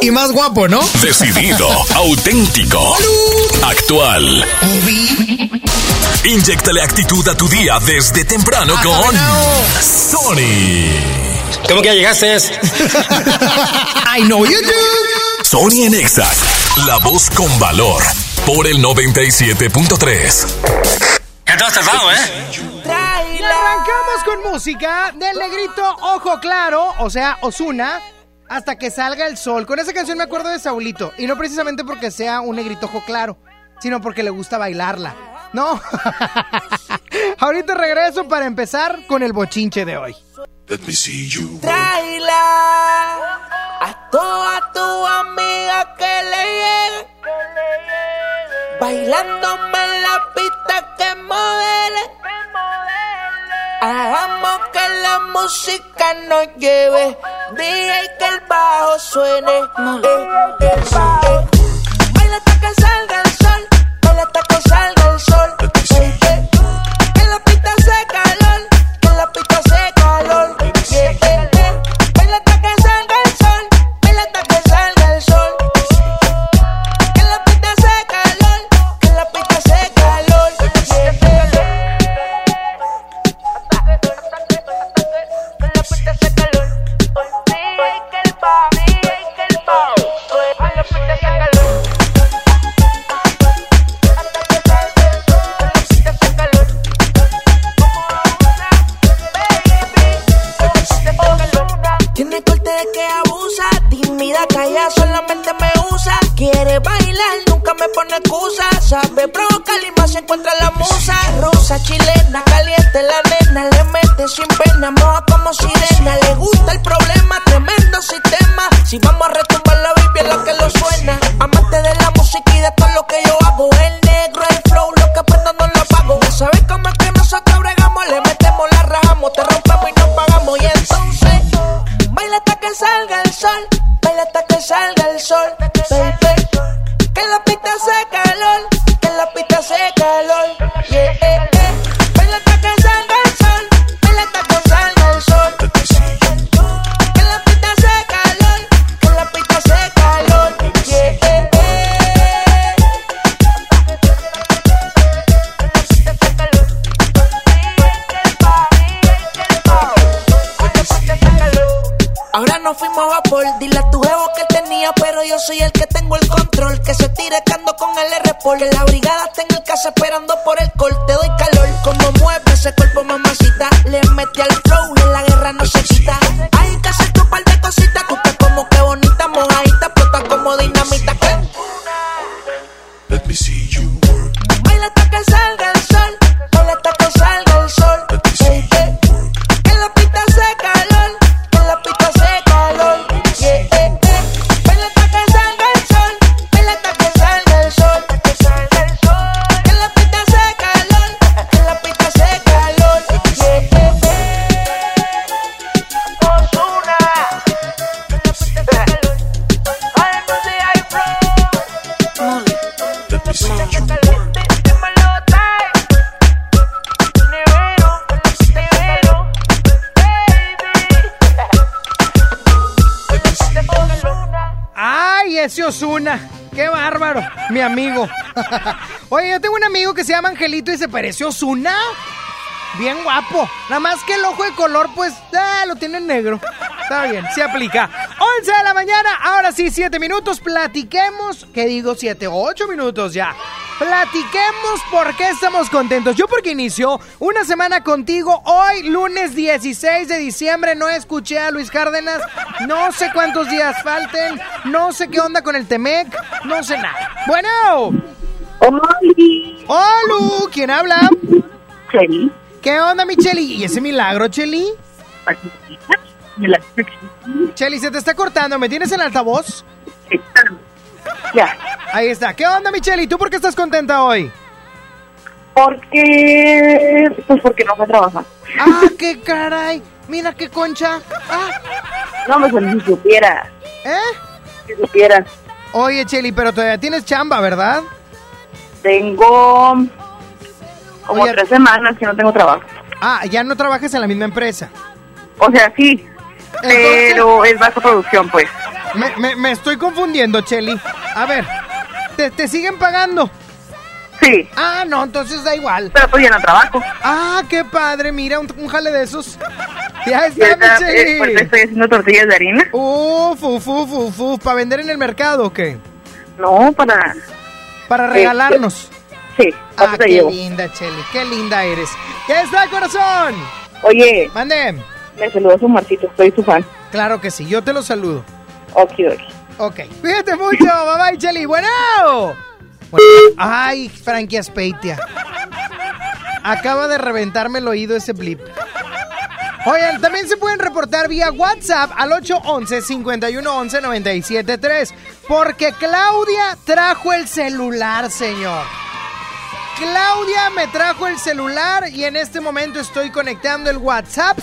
y más guapo, ¿no? Decidido, auténtico, actual. Inyectale actitud a tu día desde temprano con Sony. ¿Cómo que ya llegaste? I know you do. Sony en Exa, la voz con valor, por el 97.3. ¿Qué te has tardado, eh? Y arrancamos con música del negrito Ojo Claro, o sea, Osuna, hasta que salga el sol. Con esa canción me acuerdo de Saulito, y no precisamente porque sea un negrito ojo claro, sino porque le gusta bailarla. No. Ahorita regreso para empezar con el bochinche de hoy. Let me see you. Traila a toda tu amiga que le llegue. Bailándome en la pista que modele. Hagamos que la música nos lleve. DJ que el bajo suene. Eh, eh, eh. Baila hasta que salga el sol. Baila hasta que salga el sol. Mi amigo. Oye, yo tengo un amigo que se llama Angelito y se parece a Osuna. Bien guapo. Nada más que el ojo de color, pues, ah, lo tiene en negro. Está bien, se aplica. 11 de la mañana, ahora sí, 7 minutos. Platiquemos. ¿Qué digo? 7, 8 minutos ya. Platiquemos por qué estamos contentos. Yo porque inició una semana contigo. Hoy, lunes 16 de diciembre, no escuché a Luis Cárdenas. No sé cuántos días falten. No sé qué onda con el Temec. No sé nada. Bueno. Hola. ¿Quién habla? Cheli, ¿Qué onda, mi Cheli? ¿Y ese milagro, Cheli? Cheli, se te está cortando. ¿Me tienes en altavoz? Ya. Ahí está. ¿Qué onda, mi Cheli? ¿Tú por qué estás contenta hoy? Porque, pues porque no fue a trabajar. Ah, qué caray. Mira qué concha. Ah, No, me si supiera, ¿eh? si supiera. Oye, Cheli, pero todavía tienes chamba, ¿verdad? Tengo como Oye. tres semanas que no tengo trabajo. Ah, ya no trabajas en la misma empresa. O sea, sí, pero es baja producción, pues. Me, me- me estoy confundiendo, Cheli. A ver, ¿te, te siguen pagando? Sí, Ah, no, entonces da igual. pero pues ya no trabajo. Ah, qué padre, mira, un, un jale de esos. Ya está, mi ahorita, eh, Cheli. ahorita estoy haciendo tortillas de harina. Uf, uf, uf, uf, uf, ¿para vender en el mercado o qué? No, para... Para regalarnos. Sí, Ah, ¿cuánto te qué llevo? linda, Cheli, qué linda eres. ¿Qué está, corazón? Oye, Mande. me saludas un Marcito, soy tu fan. Claro que sí, yo te lo saludo. Okidoki. Ok. Cuídate mucho, bye bye, Cheli. Bueno. Bueno, Ay, Frankie Aspeitia. Acaba de reventarme el oído ese blip. Oigan, también se pueden reportar vía WhatsApp al 811-511-973. Porque Claudia trajo el celular, señor. Claudia me trajo el celular y en este momento estoy conectando el WhatsApp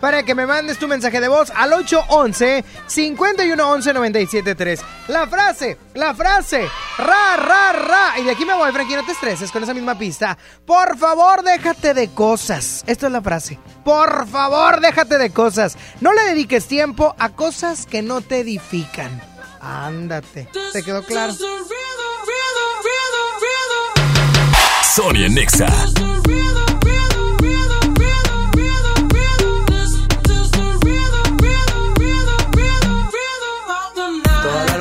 para que me mandes tu mensaje de voz al 811-511-973. La frase, la frase, ra, ra, ra. Y de aquí me voy, Frankie, no te estreses con esa misma pista. Por favor, déjate de cosas. Esta es la frase. Por favor, déjate de cosas. No le dediques tiempo a cosas que no te edifican. Ándate. ¿Te quedó claro? Sonia Nexa.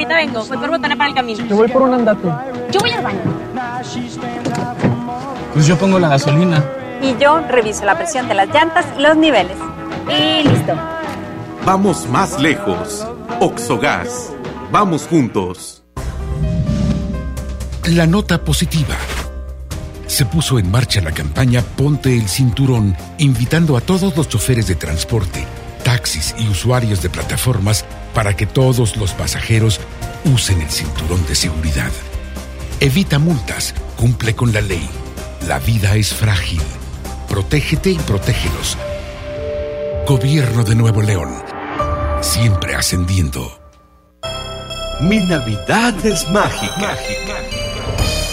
Ahorita vengo, voy por botana para el camino. Yo voy por un andate. Yo voy al baño. Pues yo pongo la gasolina. Y yo reviso la presión de las llantas y los niveles. Y listo. Vamos más lejos. Oxogas. Vamos juntos. La nota positiva. Se puso en marcha la campaña Ponte el Cinturón, invitando a todos los choferes de transporte, taxis y usuarios de plataformas para que todos los pasajeros usen el cinturón de seguridad. Evita multas, cumple con la ley. La vida es frágil. Protégete y protégelos. Gobierno de Nuevo León. Siempre ascendiendo. Mi Navidad es mágica. mágica.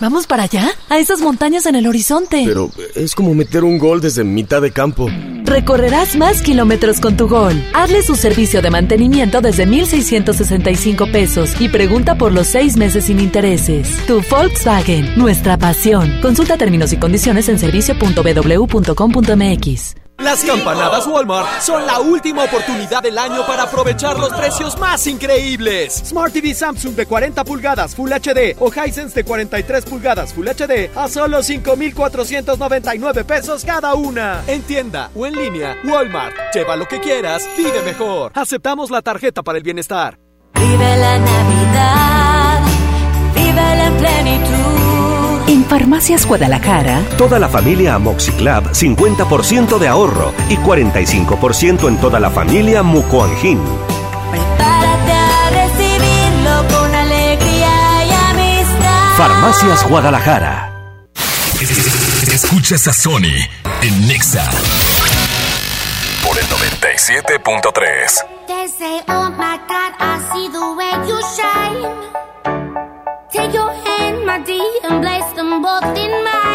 ¿Vamos para allá? A esas montañas en el horizonte. Pero es como meter un gol desde mitad de campo. Recorrerás más kilómetros con tu gol. Hazle su servicio de mantenimiento desde 1,665 pesos y pregunta por los seis meses sin intereses. Tu Volkswagen, nuestra pasión. Consulta términos y condiciones en servicio.bw.com.mx. Las campanadas Walmart son la última oportunidad del año para aprovechar los precios más increíbles. Smart TV Samsung de 40 pulgadas Full HD o Hisense de 43 pulgadas Full HD a solo 5,499 pesos cada una. En tienda o en línea, Walmart. Lleva lo que quieras, vive mejor. Aceptamos la tarjeta para el bienestar. Vive la Navidad, vive la plenitud. En Farmacias Guadalajara, toda la familia Amoxiclab 50% de ahorro y 45% en toda la familia Mucoangin. Prepárate a recibirlo con alegría y amistad. Farmacias Guadalajara. Escuchas a Sony en Nexa por el 97.3. and place them both in mine.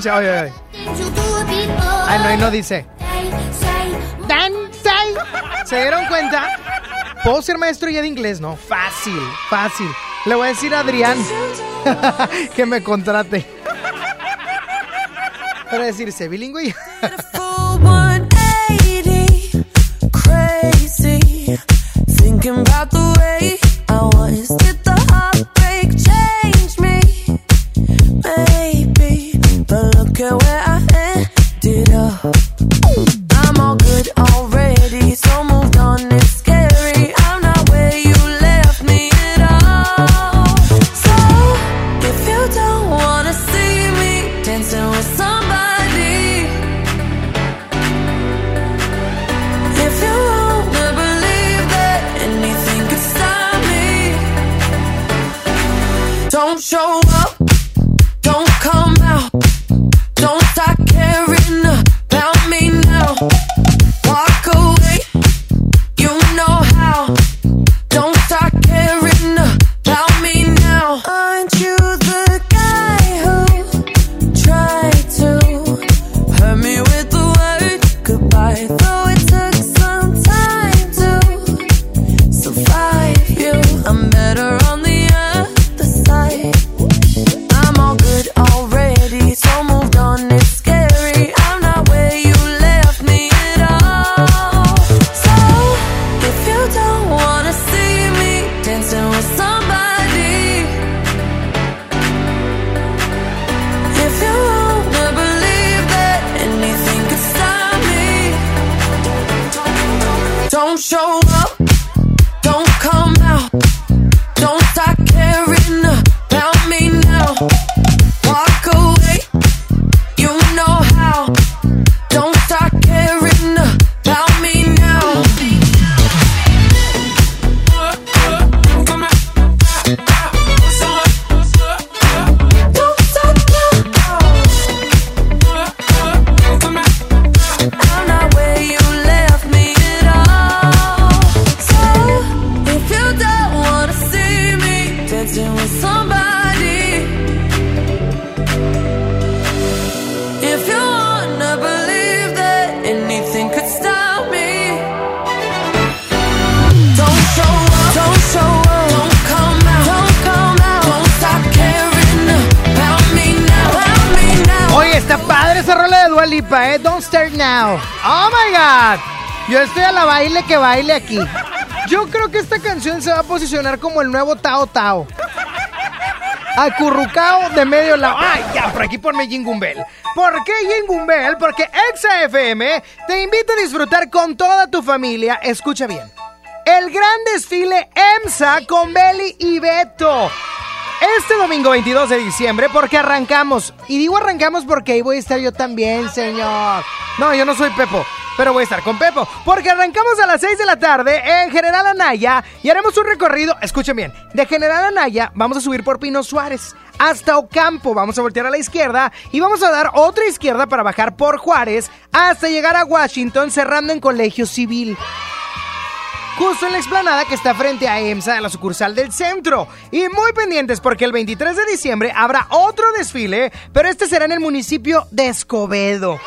canción. Oye, oye. Ay, no, y no dice. ¿Se dieron cuenta? ¿Puedo ser maestro ya de inglés? No, fácil, fácil. Le voy a decir a Adrián que me contrate. Para decirse bilingüe. Baile aquí. Yo creo que esta canción se va a posicionar como el nuevo Tao Tao. Acurrucao de medio lado. Ay, ya, por aquí ponme Jingle Bell. ¿Por qué Jingle Bell? Porque Exa FM te invita a disfrutar con toda tu familia. Escucha bien. El gran desfile EMSA con Belly y Beto. Este domingo 22 de diciembre, porque arrancamos. Y digo arrancamos porque ahí voy a estar yo también, señor. No, yo no soy Pepo, pero voy a estar con Pepo. Porque arrancamos a las 6 de la tarde en General Anaya y haremos un recorrido, escuchen bien, de General Anaya vamos a subir por Pino Suárez hasta Ocampo. Vamos a voltear a la izquierda y vamos a dar otra izquierda para bajar por Juárez hasta llegar a Washington cerrando en Colegio Civil justo en la explanada que está frente a EMSA, a la sucursal del centro. Y muy pendientes porque el 23 de diciembre habrá otro desfile, pero este será en el municipio de Escobedo.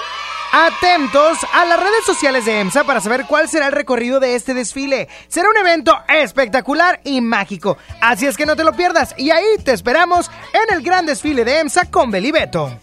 Atentos a las redes sociales de EMSA para saber cuál será el recorrido de este desfile. Será un evento espectacular y mágico. Así es que no te lo pierdas. Y ahí te esperamos en el gran desfile de EMSA con Belibeto.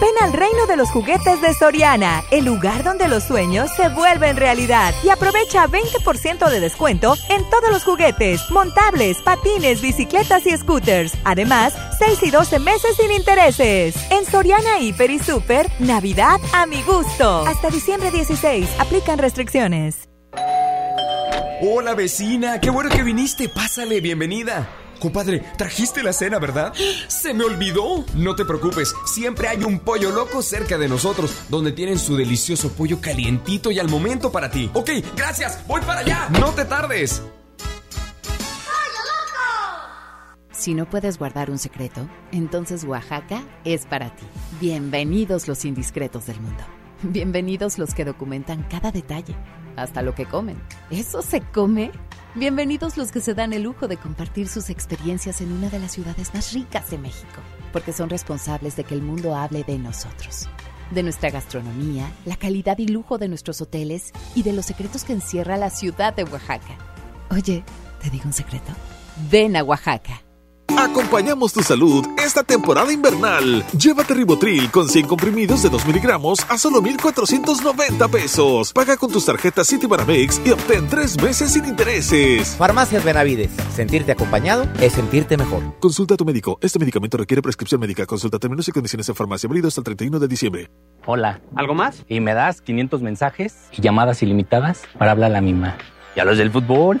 Ven al reino de los juguetes de Soriana, el lugar donde los sueños se vuelven realidad. Y aprovecha 20% de descuento en todos los juguetes, montables, patines, bicicletas y scooters. Además, 6 y 12 meses sin intereses. En Soriana Hiper y Super, Navidad a mi gusto. Hasta diciembre 16, aplican restricciones. Hola vecina, qué bueno que viniste. Pásale, bienvenida. Compadre, trajiste la cena, ¿verdad? ¡Se me olvidó! No te preocupes, siempre hay un pollo loco cerca de nosotros, donde tienen su delicioso pollo calientito y al momento para ti. Ok, gracias, voy para allá. No te tardes. Si no puedes guardar un secreto, entonces Oaxaca es para ti. Bienvenidos los indiscretos del mundo. Bienvenidos los que documentan cada detalle, hasta lo que comen. ¿Eso se come? Bienvenidos los que se dan el lujo de compartir sus experiencias en una de las ciudades más ricas de México, porque son responsables de que el mundo hable de nosotros, de nuestra gastronomía, la calidad y lujo de nuestros hoteles y de los secretos que encierra la ciudad de Oaxaca. Oye, ¿te digo un secreto? Ven a Oaxaca. Acompañamos tu salud esta temporada invernal. Llévate Ribotril con 100 comprimidos de 2 miligramos a solo 1,490 pesos. Paga con tus tarjetas Citibanamex y obtén 3 meses sin intereses. Farmacias Benavides. Sentirte acompañado es sentirte mejor. Consulta a tu médico. Este medicamento requiere prescripción médica. Consulta términos y condiciones en farmacia. Válido hasta el 31 de diciembre. Hola. ¿Algo más? Y me das 500 mensajes y llamadas ilimitadas para hablar a la misma. ¿Y a los del fútbol?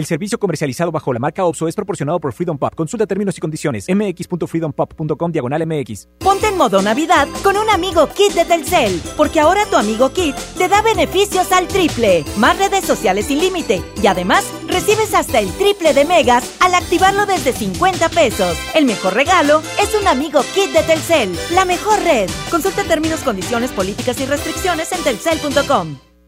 El servicio comercializado bajo la marca OPSO es proporcionado por Freedom Pop. Consulta términos y condiciones. mx.freedompop.com diagonal mx. Ponte en modo Navidad con un amigo Kit de Telcel, porque ahora tu amigo Kit te da beneficios al triple, más redes sociales sin límite y además recibes hasta el triple de megas al activarlo desde 50 pesos. El mejor regalo es un amigo Kit de Telcel, la mejor red. Consulta términos, condiciones, políticas y restricciones en telcel.com.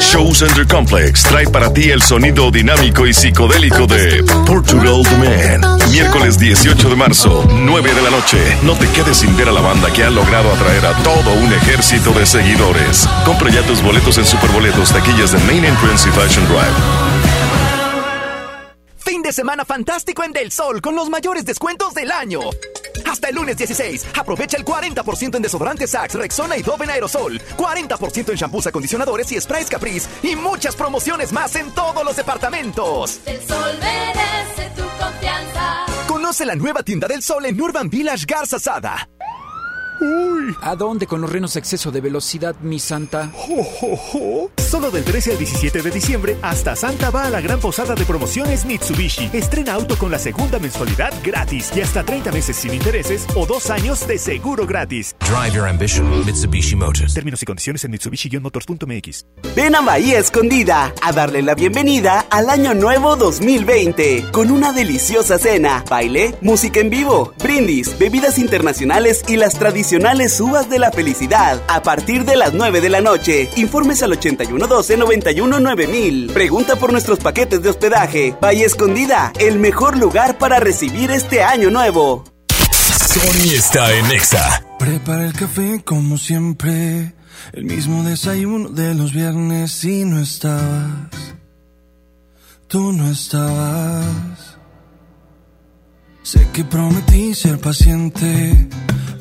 Show Center Complex trae para ti el sonido dinámico y psicodélico de Portugal The Man. Miércoles 18 de marzo, 9 de la noche. No te quedes sin ver a la banda que ha logrado atraer a todo un ejército de seguidores. Compra ya tus boletos en Superboletos, taquillas de Main Entrance y Fashion Drive de semana fantástico en Del Sol con los mayores descuentos del año. Hasta el lunes 16, aprovecha el 40% en desodorantes Sax, Rexona y Dove en aerosol, 40% en shampoos, acondicionadores y sprays Caprice y muchas promociones más en todos los departamentos. El sol merece tu confianza. Conoce la nueva tienda del Sol en Urban Village Garza Sada. Uy. ¿A dónde con los renos exceso de velocidad, mi santa? Solo del 13 al 17 de diciembre, hasta Santa va a la gran posada de promociones Mitsubishi. Estrena auto con la segunda mensualidad gratis y hasta 30 meses sin intereses o dos años de seguro gratis. Drive your ambition, Mitsubishi Motors. Términos y condiciones en Mitsubishi-motors.mx. Ven a Bahía Escondida a darle la bienvenida al Año Nuevo 2020 con una deliciosa cena, baile, música en vivo, brindis, bebidas internacionales y las tradiciones uvas de la felicidad a partir de las 9 de la noche. Informes al 8112-919000. Pregunta por nuestros paquetes de hospedaje. Valle Escondida, el mejor lugar para recibir este año nuevo. Sony está en Exa. Prepara el café como siempre. El mismo desayuno de los viernes y no estabas. Tú no estabas. Sé que prometí ser paciente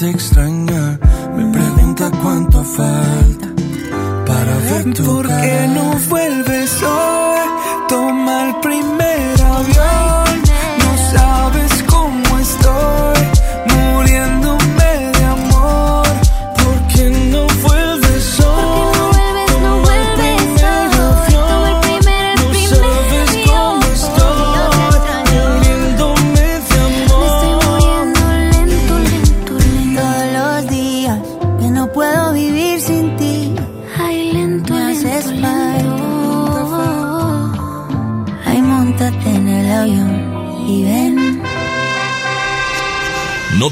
te extraña me pregunta cuánto falta para ver tu ¿Por qué no vuelves hoy?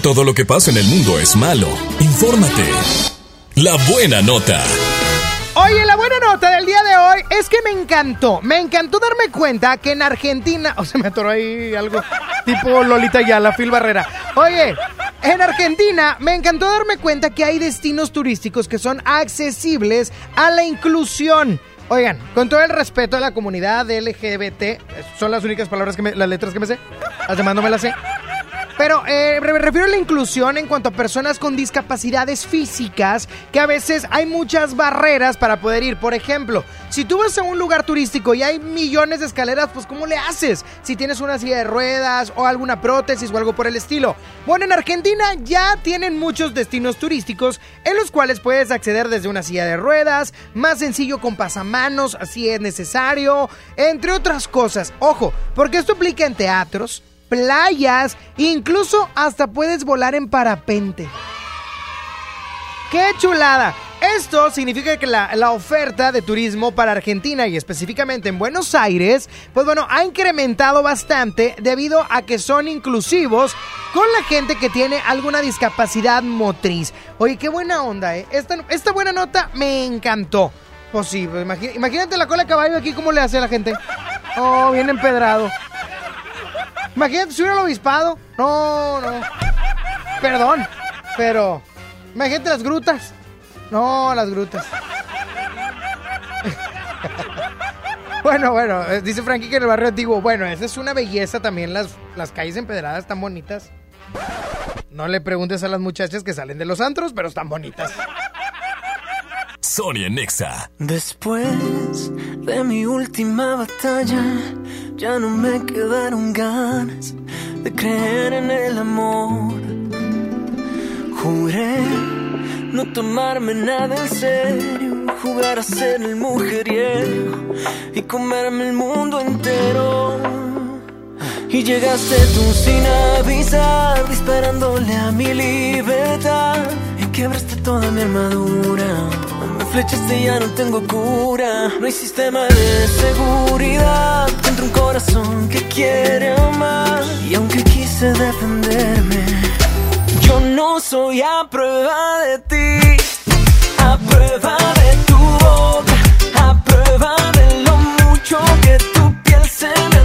Todo lo que pasa en el mundo es malo. Infórmate. La buena nota. Oye, la buena nota del día de hoy es que me encantó. Me encantó darme cuenta que en Argentina. O se me atoró ahí algo tipo Lolita Yala, Phil Barrera. Oye, en Argentina me encantó darme cuenta que hay destinos turísticos que son accesibles a la inclusión. Oigan, con todo el respeto a la comunidad LGBT, son las únicas palabras que me, las letras que me sé. Las las sé. Pero eh, me refiero a la inclusión en cuanto a personas con discapacidades físicas, que a veces hay muchas barreras para poder ir. Por ejemplo, si tú vas a un lugar turístico y hay millones de escaleras, pues ¿cómo le haces? Si tienes una silla de ruedas o alguna prótesis o algo por el estilo. Bueno, en Argentina ya tienen muchos destinos turísticos en los cuales puedes acceder desde una silla de ruedas, más sencillo con pasamanos, si es necesario, entre otras cosas. Ojo, porque esto aplica en teatros, playas, incluso hasta puedes volar en parapente. ¡Qué chulada! Esto significa que la, la, oferta de turismo para Argentina y específicamente en Buenos Aires, pues bueno, ha incrementado bastante debido a que son inclusivos con la gente que tiene alguna discapacidad motriz. Oye, qué buena onda, ¿eh? Esta, esta buena nota me encantó. Pues sí, pues imagínate la cola de caballo aquí, ¿cómo le hace a la gente? Oh, bien empedrado. Imagínate si hubiera el obispado. No, no. Perdón, pero... Imagínate las grutas. No, las grutas. bueno, bueno, eh, dice Frankie que en el barrio antiguo, bueno, esa es una belleza también, las, las calles empedradas tan bonitas. No le preguntes a las muchachas que salen de los antros, pero están bonitas. Sonia Nexa. Después de mi última batalla, ya no me quedaron ganas de creer en el amor. Juré no tomarme nada en serio, jugar a ser el mujeriego y comerme el mundo entero. Y llegaste tú sin avisar, disparándole a mi libertad. Y quebraste toda mi armadura. Me flechaste y ya no tengo cura. No hay sistema de seguridad contra un corazón que quiere amar. Y aunque quise defenderme, yo no soy a prueba de ti. A prueba de tu boca. A prueba de lo mucho que tu piel se me.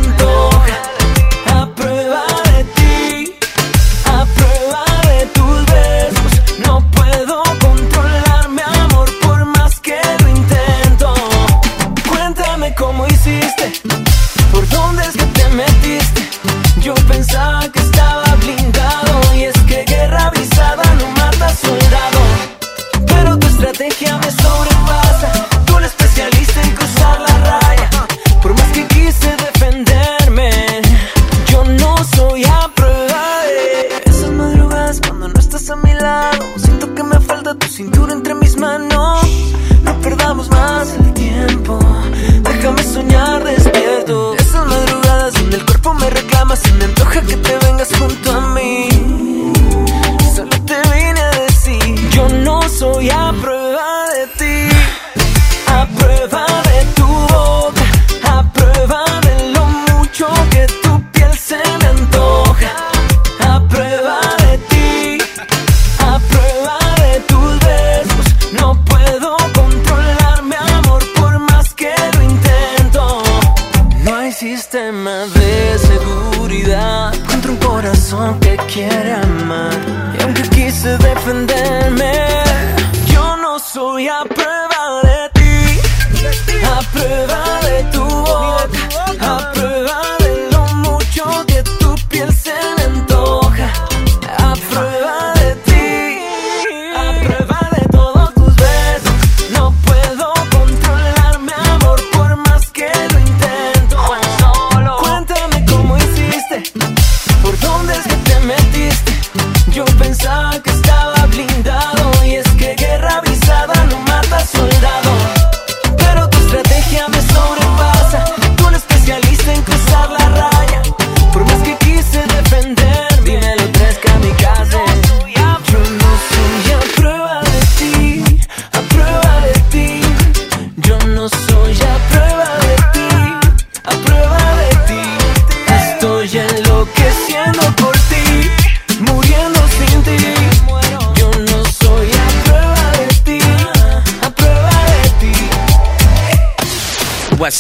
Metiste. Yo pensaba que estaba blindado y es que guerra avisada no mata soldado. Pero tu estrategia me sobrepasa. Tú eres especialista en cruzar la raya. Por más que quise defenderme, yo no soy a de esas madrugadas cuando no estás a mi lado. Siento que me falta tu cintura entre mis manos. No perdamos más el tiempo. Déjame soñar despierto. Esas madrugadas donde el cuerpo me reclama. Se me antoja que te vengas junto a mí. Solo te vine a decir: Yo no soy a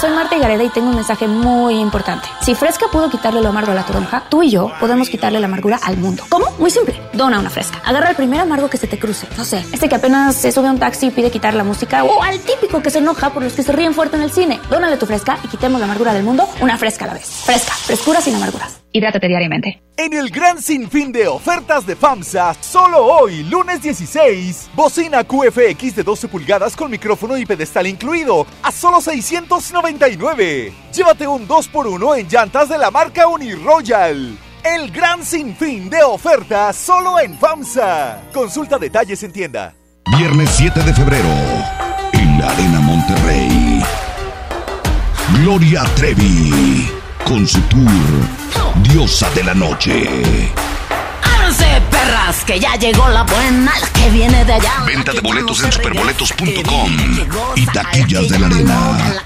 Soy Marta Gareda y tengo un mensaje muy importante. Si Fresca pudo quitarle lo amargo a la toronja, tú y yo podemos quitarle la amargura al mundo. ¿Cómo? Muy simple. Dona una Fresca. Agarra el primer amargo que se te cruce. No sé, este que apenas se sube a un taxi y pide quitar la música. O al típico que se enoja por los que se ríen fuerte en el cine. Dónale tu Fresca y quitemos la amargura del mundo una Fresca a la vez. Fresca. Frescura sin amarguras. Hidrátate diariamente. En el gran sinfín de ofertas de FAMSA, solo hoy, lunes 16, bocina QFX de 12 pulgadas con micrófono y pedestal incluido, a solo 699. Llévate un 2x1 en llantas de la marca Uniroyal. El gran sinfín de ofertas solo en FAMSA. Consulta detalles en tienda. Viernes 7 de febrero, en la Arena Monterrey. Gloria Trevi, con su tour Diosa de la Noche. ¡Ábranse, perras! Que ya llegó la buena, la que viene de allá. Venta de boletos en superboletos.com y taquillas de la arena.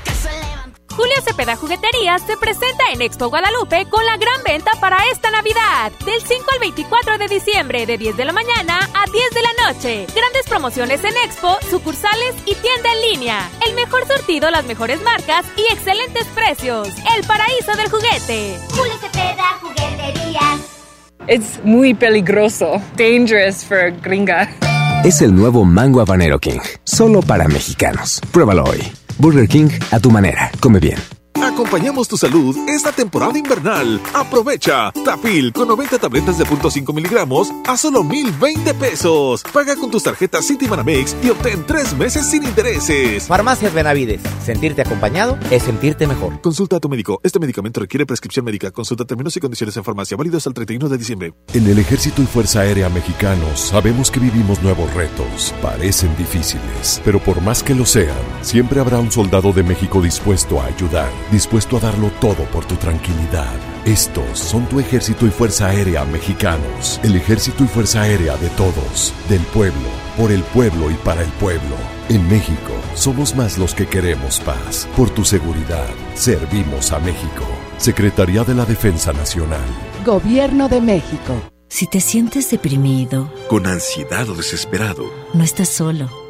Julio Cepeda Jugueterías se presenta en Expo Guadalupe con la gran venta para esta Navidad. Del 5 al 24 de diciembre, de 10 de la mañana a 10 de la noche. Grandes promociones en Expo, sucursales y tienda en línea. El mejor sortido, las mejores marcas y excelentes precios. El paraíso del juguete. Julio Cepeda Jugueterías. Es muy peligroso. Dangerous for gringa. Es el nuevo Mango Habanero King. Solo para mexicanos. Pruébalo hoy. Burger King a tu manera. Come bien. Acompañamos tu salud esta temporada invernal. Aprovecha. Tapil con 90 tabletas de 0.5 miligramos a solo 1020 pesos. Paga con tus tarjetas Citibanamex y obtén tres meses sin intereses. Farmacias Benavides. Sentirte acompañado es sentirte mejor. Consulta a tu médico. Este medicamento requiere prescripción médica. Consulta términos y condiciones en farmacia. Válido hasta el 31 de diciembre. En el Ejército y Fuerza Aérea Mexicanos sabemos que vivimos nuevos retos. Parecen difíciles, pero por más que lo sean, siempre habrá un soldado de México dispuesto a ayudar dispuesto a darlo todo por tu tranquilidad. Estos son tu ejército y fuerza aérea mexicanos. El ejército y fuerza aérea de todos, del pueblo, por el pueblo y para el pueblo. En México, somos más los que queremos paz. Por tu seguridad, servimos a México. Secretaría de la Defensa Nacional. Gobierno de México. Si te sientes deprimido, Con ansiedad o desesperado, no estás solo.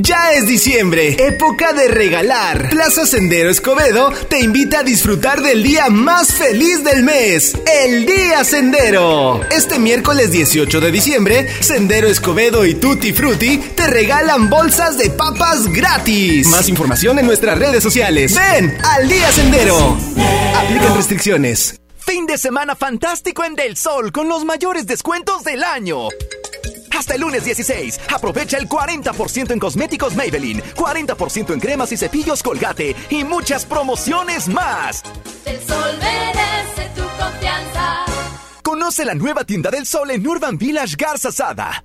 Ya es diciembre, época de regalar. Plaza Sendero Escobedo te invita a disfrutar del día más feliz del mes, el Día Sendero. Este miércoles 18 de diciembre, Sendero Escobedo y Tutti Frutti te regalan bolsas de papas gratis. Más información en nuestras redes sociales. Ven al Día Sendero. Aplican restricciones. Fin de semana fantástico en Del Sol con los mayores descuentos del año. Hasta el lunes 16, aprovecha el 40% en cosméticos Maybelline, 40% en cremas y cepillos Colgate y muchas promociones más. El sol merece tu confianza. Conoce la nueva tienda del sol en Urban Village Garza Sada.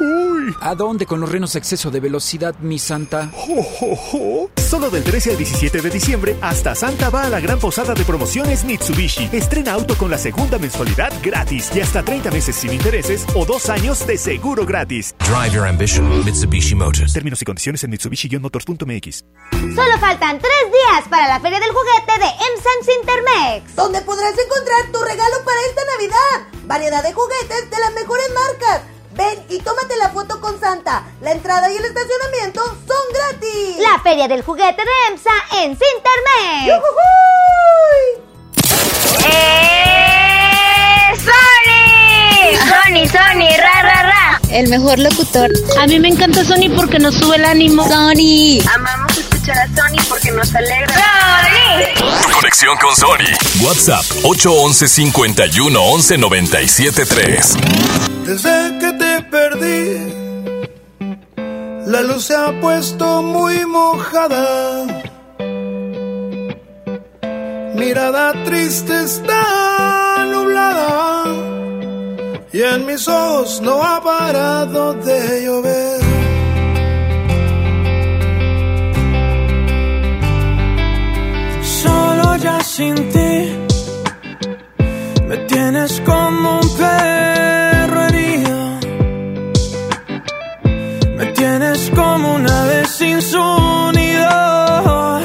Uy. ¿A dónde con los renos exceso de velocidad, mi santa? Solo del 13 al 17 de diciembre, hasta Santa va a la gran posada de promociones Mitsubishi. Estrena auto con la segunda mensualidad gratis y hasta 30 meses sin intereses o dos años de seguro gratis. Drive your ambition, Mitsubishi Motors. Términos y condiciones en Mitsubishi-motors.mx. Solo faltan tres días para la Feria del Juguete de MSAMS Intermex. Donde podrás encontrar tu regalo para esta Navidad. Variedad de juguetes de las mejores marcas. Ven y tómate la foto con Santa. La entrada y el estacionamiento son gratis. La Feria del Juguete de EMSA en Cintermex. ¡Eh! ¡Sony! ¡Sony, Sony! ¡Ra, ra, ra! El mejor locutor. A mí me encanta Sony porque nos sube el ánimo. Sony. Amamos escuchar a Sony porque nos alegra. ¡Sony! Conexión con Sony. WhatsApp 811 51 11 97 3. Desde que te perdí, la luz se ha puesto muy mojada. Mirada triste está nublada y en mis ojos no ha parado de llover. Solo ya sin ti Me tienes como un perro herido. Me tienes como una vez sin su nido.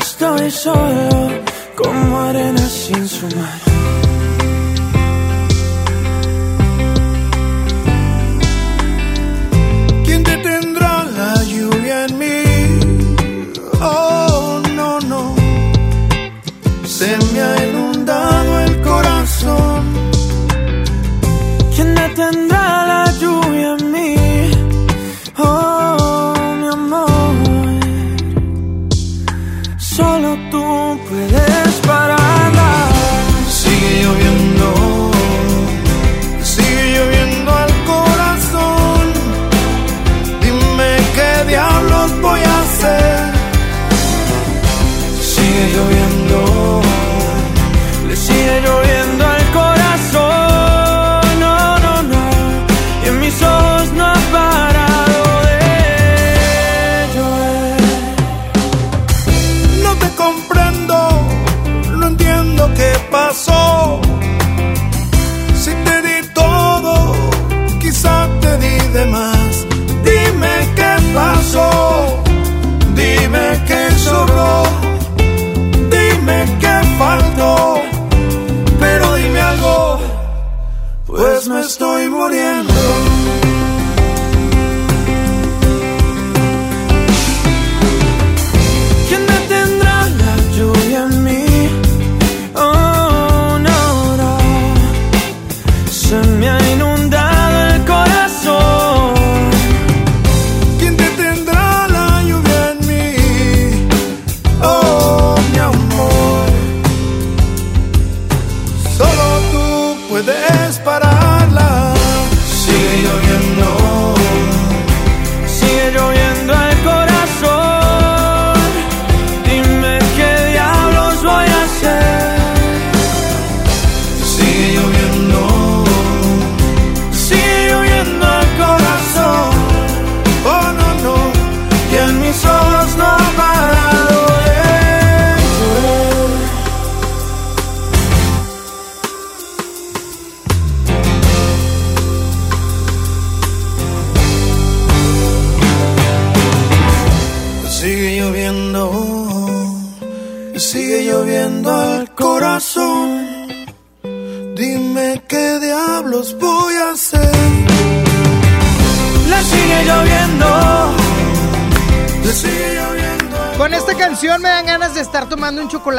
Estoy solo como arena sin su mar. Estoy muriendo.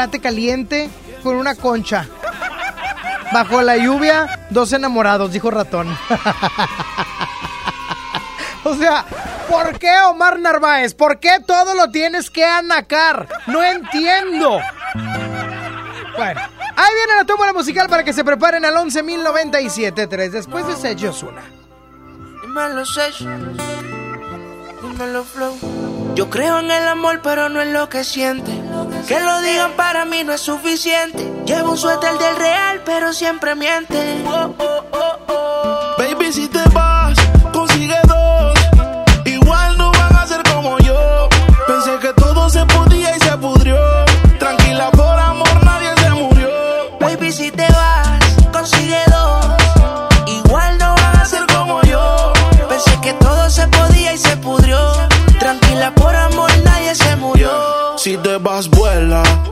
Chocolate caliente con una concha. Bajo la lluvia, dos enamorados, dijo ratón. o sea, ¿por qué Omar Narváez? ¿Por qué todo lo tienes que anacar? No entiendo. Bueno, ahí viene la toma musical para que se preparen al 11.097.3 después de Sergio Osuna. Yo creo en el amor, pero no en lo que siente. Que lo digan para mí no es suficiente. Llevo un suéter del real, pero siempre miente. Baby, si te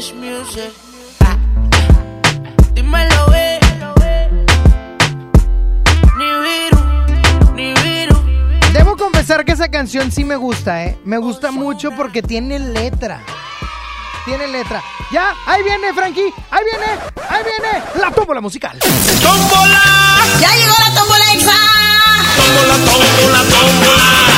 Rich Music. Ah, Dímelo, eh. Ni viru, ni viru. Debo confesar que esa canción sí me gusta, ¿eh? Me gusta mucho porque tiene letra. Tiene letra. Ya, ahí viene, Frankie. Ahí viene, ahí viene la tómbola musical. ¡Tómbola! ¡Ya llegó la tómbola exa! tómbola, tómbola,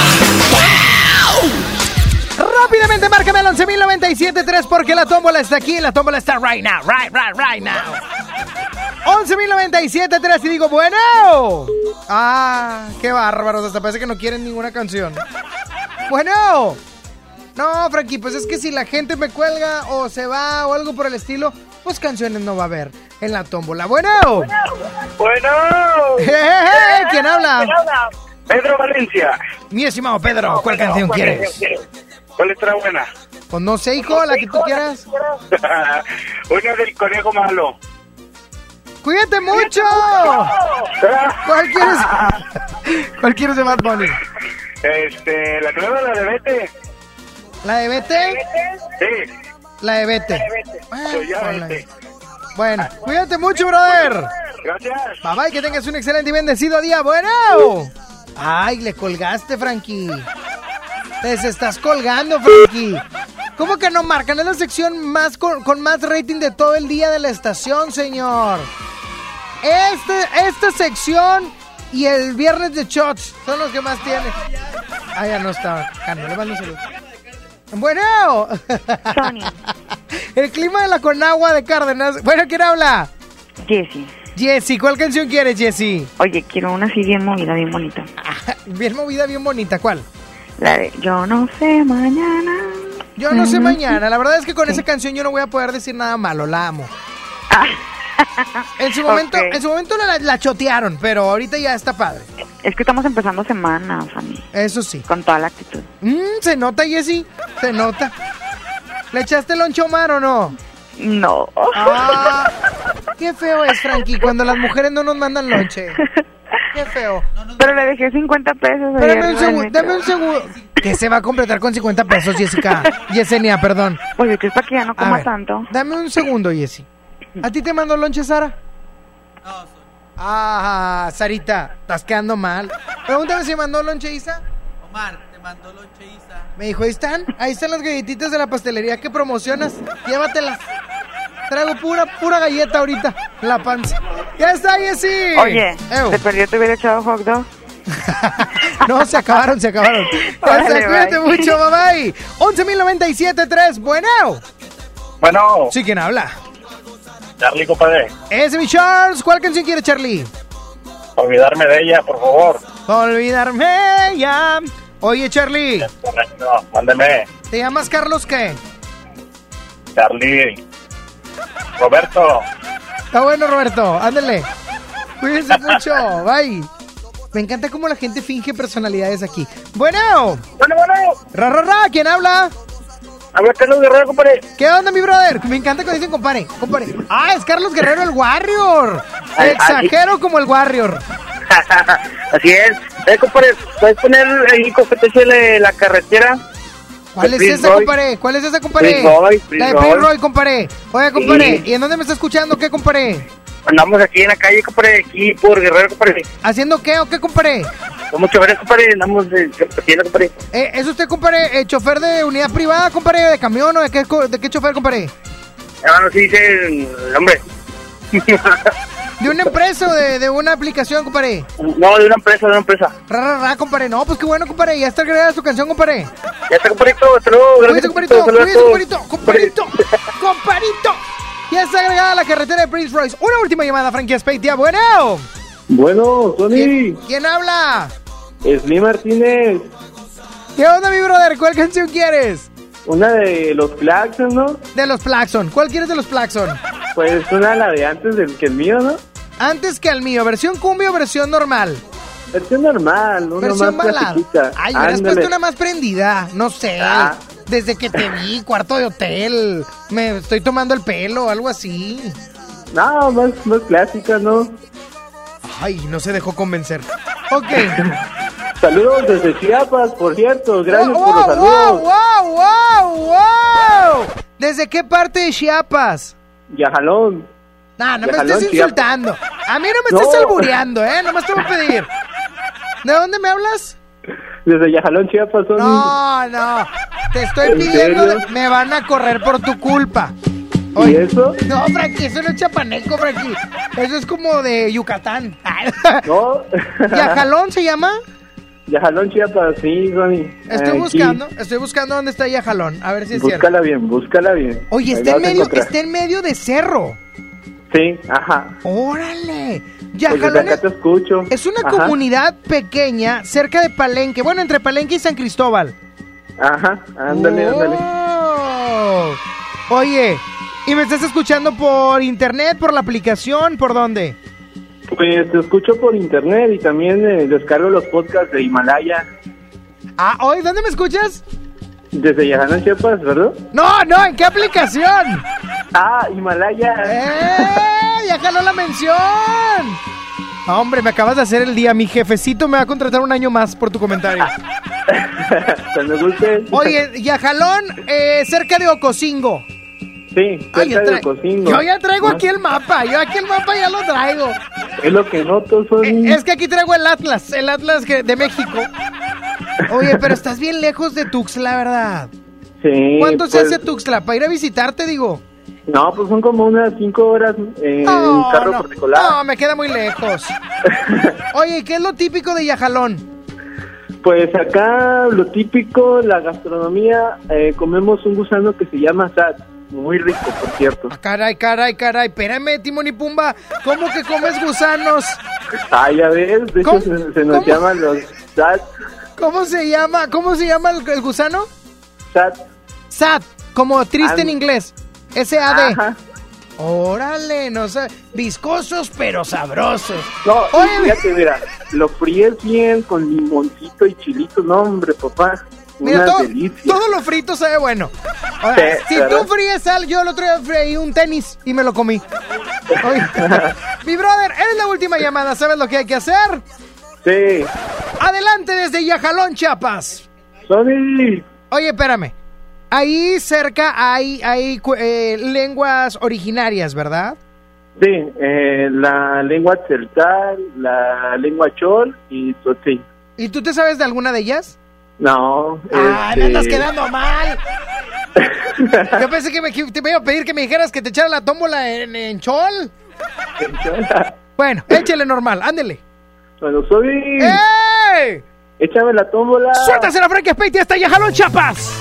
Rápidamente, márcame al 11.097.3 porque la tómbola está aquí. La tómbola está right now, right, right, right now. 11.097.3 y digo, bueno. Ah, qué bárbaros. Hasta parece que no quieren ninguna canción. Bueno. No, Frankie, pues es que si la gente me cuelga o se va o algo por el estilo, pues canciones no va a haber en la tómbola. Bueno. Bueno. Jejeje, ¿Quién habla? Pedro Valencia. Mi estimado Pedro, ¿cuál canción quieres? ¿Cuál estará buena? Pues no sé, hijo, la que tú quieras. Una del conejo malo. ¡Cuídate mucho! ¿Cuál quieres? ¿Cuál quieres de Bad Bunny? Este, la nueva, la de Vete. ¿La de Vete? Sí. La de Vete. Vete. Bueno, cuídate mucho, brother. Gracias. Bye bye, que tengas un excelente y bendecido día. Bueno. Ay, le colgaste, Frankie. Te se estás colgando, Frankie. ¿Cómo que no marcan? Es la sección más con, con más rating de todo el día de la estación, señor. Este, esta sección y el viernes de shots son los que más tiene. Ah, ya no estaba. Cano, le mando un saludo. Bueno. El clima de la Conagua de Cárdenas. Bueno, ¿quién habla? Jessy. Jessy, ¿cuál canción quieres, Jessy? Oye, quiero una así bien movida, bien bonita. Bien movida, bien bonita. ¿Cuál? La de Yo no sé mañana. Yo no sé mañana. La verdad es que con Sí. esa canción yo no voy a poder decir nada malo. La amo. En su momento, en su momento la, la chotearon, pero ahorita ya está padre. Es que estamos empezando semana, Fanny. Eso sí. Con toda la actitud. Mm, se nota, Jessy. Se nota. ¿Le echaste loncho Omar o no? No. Ah, qué feo es, Frankie, cuando las mujeres no nos mandan lonche. Qué feo. Pero le dejé 50 pesos. Ayer un segundo, dame un segundo. Que se va a completar con 50 pesos, Jessica. Yesenia, perdón. Oye, que es para que ya no coma ver, tanto. Dame un segundo, Jessy. ¿A ti te mandó lonche, Sara? Ah, Sarita, estás quedando mal. Pregúntame si mandó lonche Isa. Omar, te mandó lonche Isa. Me dijo, ahí están, ahí están las galletitas de la pastelería que promocionas. Llévatelas. Traigo pura, pura galleta ahorita, la panza. Ya está, Jessy. Oye, Ew. te perdió, te hubiera echado hot dog. No, se acabaron, se acabaron. Órale, cuídate bye. mucho, bye bye. 11.097.3, bueno. Bueno. Sí, ¿quién habla? Charlie, compadre. Ese mi Charles. ¿Cuál canción quiere, Charlie? Olvidarme de ella, por favor. Olvidarme ya. Oye, Charlie, No, mándeme. ¿te llamas Carlos qué? Charlie. Roberto. Está bueno, Roberto. Ándale. Cuídense mucho. Bye. Me encanta cómo la gente finge personalidades aquí. Bueno. Bueno, bueno. Ra, ra, ra. ¿Quién habla? Habla Carlos Guerrero, compadre. ¿Qué onda, mi brother? Me encanta cuando dicen compare, compare. Ah, es Carlos Guerrero, el Warrior. Ay, Exagero como el Warrior. Así es. Eh, compadre, ¿puedes poner ahí competencia de la carretera? ¿Cuál es esa, compadre? ¿Cuál es esa, compadre? La de Prince Roy. Compadre. Oye, compadre, Sí. ¿y en dónde me está escuchando? ¿Qué, compadre? Andamos aquí en la calle, compadre, aquí por Guerrero, compadre. ¿Haciendo qué o qué, compadre? Somos choferes, compadre, andamos de competiendo, compadre. Eh, ¿Es usted, compadre, eh, chofer de unidad privada, compadre, de camión o de qué, de qué chofer, compadre? Hermano, sí dice el hombre. ¿De una empresa o de, de una aplicación, compadre? No, de una empresa, de una empresa. Ra, ra, ra, compadre. No, pues qué bueno, compadre. Ya está agregada su canción, compadre. Ya está, compadrito, hasta luego. Gracias, compadrito, todos. compadrito, compadito, compadito. Ya está agregada la carretera de Prince Royce. Una última llamada, Frankie Speitia. Bueno. Bueno, Sony. ¿Quién, quién habla? Slim Martínez. ¿Qué onda, mi brother? ¿Cuál canción quieres? Una de los Claxon, ¿no? De los Plaxon. ¿Cuál quieres de los Plaxon? Pues una la de antes del que el mío, ¿no? Antes que el mío. ¿Versión cumbia o versión normal? Versión normal, una Versión más balada. Ay, hubieras Ándale. puesto una más prendida. No sé. Ah. Desde que te vi, cuarto de hotel. Me estoy tomando el pelo, algo así. No, más, más clásica, ¿no? Ay, no se dejó convencer. Ok. Saludos desde Chiapas, por cierto. Gracias wow, por los wow, saludos. wow, wow, wow. ¿Desde qué parte de Chiapas? Yajalón. Nah, no me estés insultando. A mí no me estés No. albureando, ¿eh? Nomás te voy a pedir. ¿De dónde me hablas? Desde Yajalón, Chiapas, Sony. No, no. Te estoy ¿En pidiendo. Me van a correr por tu culpa. ¿Y eso? No, Frankie, eso no es chapaneco, Frankie. Eso es como de Yucatán. No. ¿Yajalón se llama? Yajalón, Chiapas, sí, Sony. Estoy Aquí. buscando, estoy buscando dónde está Yajalón. A ver si es cierto. Búscala bien, búscala bien. Oye, está en medio, está en medio de cerro. Sí, ajá. Órale. Pues Yajalón desde acá es, te escucho. es una Ajá. comunidad pequeña cerca de Palenque. Bueno, entre Palenque y San Cristóbal. Ajá, ándale, ándale. Oh. Oye, ¿y me estás escuchando por internet, por la aplicación, por dónde? Pues te escucho por internet y también eh, descargo los podcasts de Himalaya. Ah, ¿hoy dónde me escuchas? Desde Yajalón, Chiapas, ¿verdad? No, no, ¿en qué aplicación? Ah, Himalaya. ¡Eh! ¡Ya jaló la mención! Ah, hombre, me acabas de hacer el día. Mi jefecito me va a contratar un año más por tu comentario. Cuando guste. Oye, Yajalón, eh, cerca de Ocosingo. Sí, Ay, cerca de tra- Ocosingo. yo ya traigo aquí el mapa. Yo aquí el mapa ya lo traigo. Es lo que noto, Sony. Eh, Es que aquí traigo el Atlas, el Atlas de México. Oye, pero estás bien lejos de Tuxtla, ¿verdad? Sí, ¿Cuánto se pues, hace Tuxtla? Para ir a visitarte, digo. No, pues son como unas cinco horas en carro no, particular. no, me queda muy lejos. Oye, ¿qué es lo típico de Yajalón? Pues acá lo típico, la gastronomía, eh, comemos un gusano que se llama sat. Muy rico, por cierto. Caray, caray, caray. Espérame, Timón y Pumba. ¿Cómo que comes gusanos? Ah, ya ves, de hecho se, se nos ¿Cómo? llaman los sat. ¿Cómo se llama? ¿Cómo se llama el, el gusano? Sat. Sat, como triste en inglés. S-A-D. Ajá. Órale, no sé. Viscosos pero sabrosos. No, Oye, fíjate, mira, lo fríes bien con limoncito y chilito. No, hombre, papá. Mira, Una todo, delicia. todo lo frito sabe bueno. Ahora, Sí, si ¿verdad? tú fríes sal, yo el otro día freí un tenis y me lo comí. Oye, mi brother, eres la última llamada. ¿Sabes lo que hay que hacer? Sí. Adelante desde Yajalón, Chiapas. Oye, espérame. Ahí cerca hay, hay eh, lenguas originarias, ¿verdad? Sí, eh, la lengua celtal, la lengua chol y tzotzil. ¿Y tú te sabes de alguna de ellas? No. Ah, este, me andas quedando mal. Yo pensé que me, te iba a pedir que me dijeras que te echara la tómbola en, en chol. Bueno, échale normal, ándele. Bueno, soy. ¡Ey! Échame la tómbola. ¡Suéltase la Frankie Speiti hasta Yajalón, Chiapas!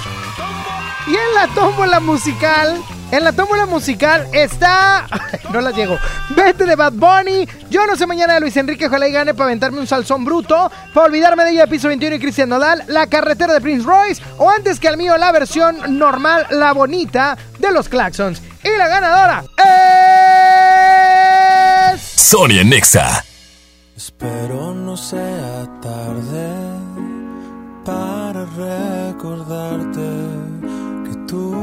Y en la tómbola musical, en la tómbola musical está... no la llego. Vete de Bad Bunny. Yo no sé mañana de Luis Enrique, ojalá y gane para aventarme un salsón bruto. Para olvidarme de ella de Piso 21 y Cristian Nodal. La carretera de Prince Royce. O antes que al mío, la versión normal, la bonita de los Claxons. Y la ganadora es... Sonia Nexa. Espero no sea tarde para recordarte que tú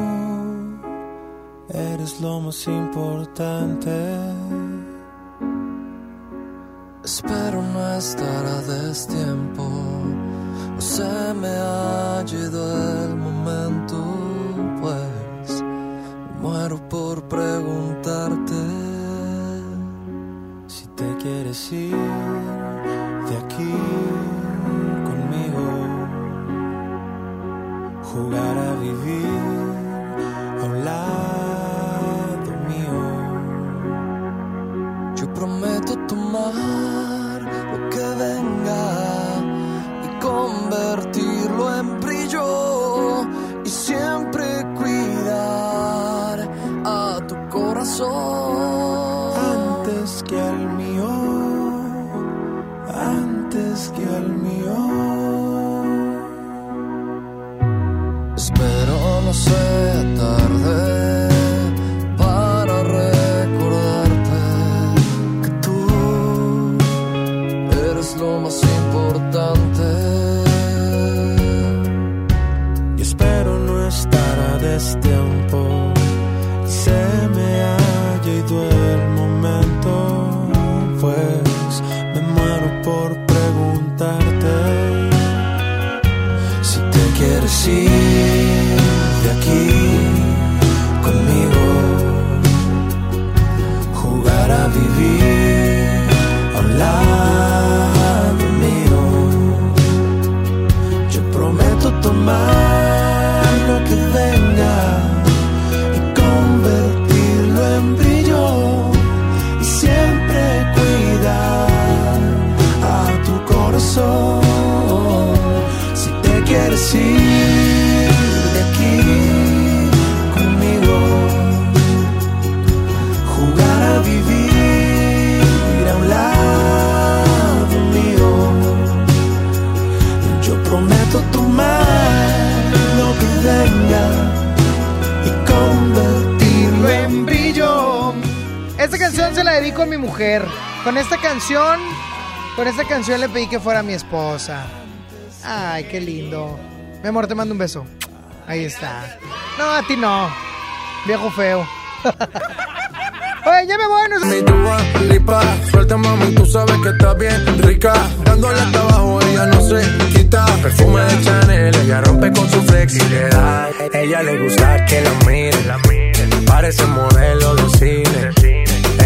eres lo más importante. Espero no estar a destiempo, no se me ha ido el momento, pues muero por preguntarte te quieres ir de aquí conmigo, jugar a vivir a un lado mío. Yo prometo tomar lo que venga y convertirlo en brillo y siempre cuidar a tu corazón. La a mi mujer. Con esta canción, con esta canción le pedí que fuera mi esposa. Ay, qué lindo. Mi amor, te mando un beso. Ahí está. No, a ti no. Viejo feo. Oye, ya me voy. No Mi Dua Lipa, suelta mami, tú sabes que está bien rica. Dándole hasta abajo, ella no se quita. Perfume de Chanel, ella rompe con su flexibilidad. Ella le gusta que la miren. Parece modelo de cine.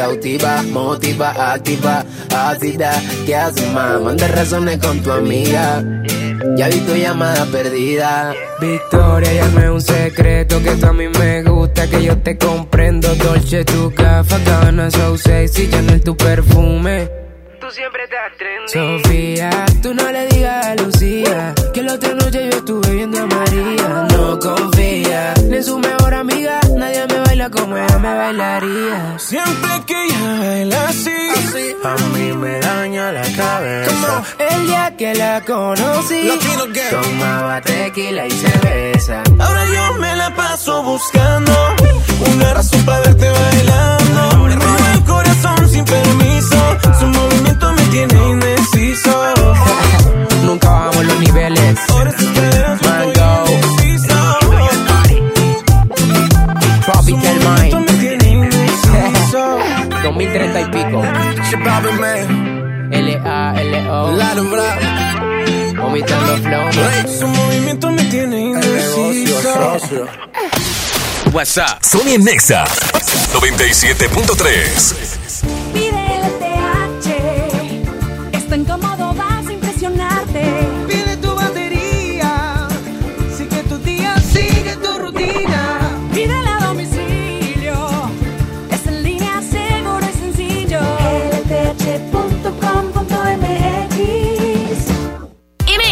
cautiva, motiva, activa, ácida. ¿Qué haces, más? Manda razones con tu amiga. Ya vi tu llamada perdida. Victoria, ya no es un secreto que tú a mí me gusta, que yo te comprendo. Dolce, tu café, cabana, so sexy, Chanel, tu perfume. Tú siempre te atrendes. Sofía, tú no le digas a Lucía que la otra noche yo estuve viendo a María. No confía ni en su mejor amiga, nadie me baila como ella me bailaría. Siempre que ella baila así, A mí me daña la cabeza. El día que la conocí, tomaba tequila y cerveza. ahora yo me la paso buscando una razón para verte bailando. Corazón sin permiso, su movimiento me tiene indeciso. Nunca bajamos los niveles. Caderas estoy indeciso. Tropical Su Mind. movimiento me tiene indeciso. 2030 y pico. L-A-L-O. Brown. Vomitando flow. Su movimiento me tiene indeciso. WhatsApp. Sony en Nexa 97.3.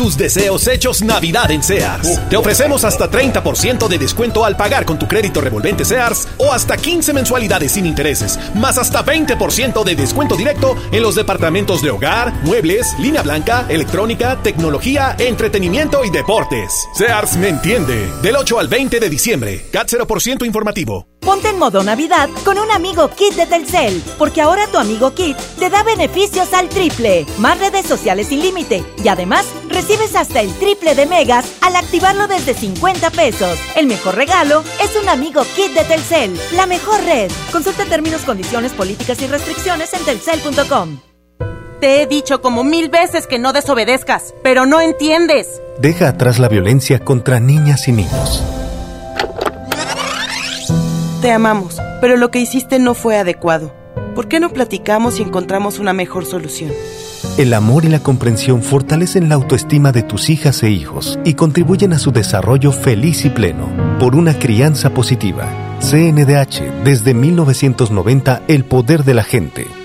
Tus deseos hechos Navidad en Sears. Te ofrecemos hasta 30% de descuento al pagar con tu crédito revolvente Sears o hasta 15 mensualidades sin intereses, más hasta 20% de descuento directo en los departamentos de hogar, muebles, línea blanca, electrónica, tecnología, entretenimiento y deportes. Sears me entiende. Del 8 al 20 de diciembre. CAT 0% informativo. Ponte en modo Navidad con un amigo Kit de Telcel, porque ahora tu amigo Kit te da beneficios al triple, más redes sociales sin límite y además recibes hasta el triple de megas al activarlo desde 50 pesos. El mejor regalo es un amigo Kit de Telcel, la mejor red. Consulta términos, condiciones, políticas y restricciones en telcel.com. Te he dicho como mil veces que no desobedezcas, pero no entiendes. Deja atrás la violencia contra niñas y niños. Te amamos, pero lo que hiciste no fue adecuado. ¿Por qué no platicamos y encontramos una mejor solución? El amor y la comprensión fortalecen la autoestima de tus hijas e hijos y contribuyen a su desarrollo feliz y pleno. Por una crianza positiva. CNDH, desde 1990, el poder de la gente.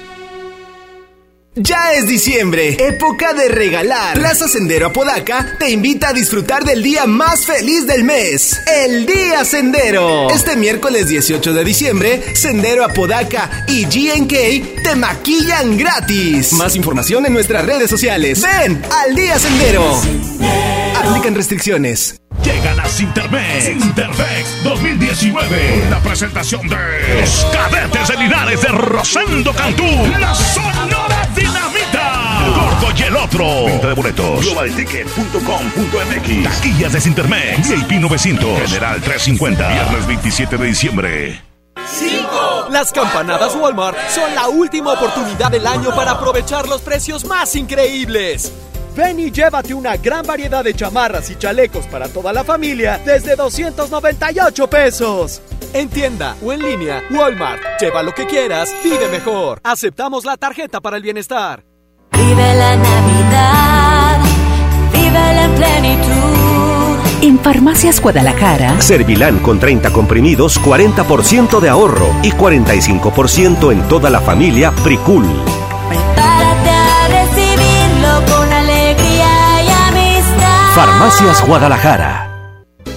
Ya es diciembre, época de regalar. Plaza Sendero Apodaca te invita a disfrutar del día más feliz del mes, el Día Sendero. Este miércoles 18 de diciembre, Sendero Apodaca y GNK te maquillan gratis. Más información en nuestras redes sociales. Ven al Día Sendero. Aplican restricciones. Llegan a Sintermex. Sintermex 2019. La presentación de los cadetes de Linares de Rosendo Cantú. La Sonora Dinamita. Gordo y el otro. Venta de boletos. Globalticket.com.mx. Taquillas de Sintermex. VIP 900. General 350. Viernes 27 de diciembre. Las campanadas Walmart son la última oportunidad del año para aprovechar los precios más increíbles. Ven y llévate una gran variedad de chamarras y chalecos para toda la familia desde 298 pesos. En tienda o en línea, Walmart. Lleva lo que quieras, vive mejor. Aceptamos la tarjeta para el bienestar. Vive la Navidad, vive en plenitud. En Farmacias Guadalajara, Servilán con 30 comprimidos, 40% de ahorro y 45% en toda la familia Pricul. Farmacias Guadalajara.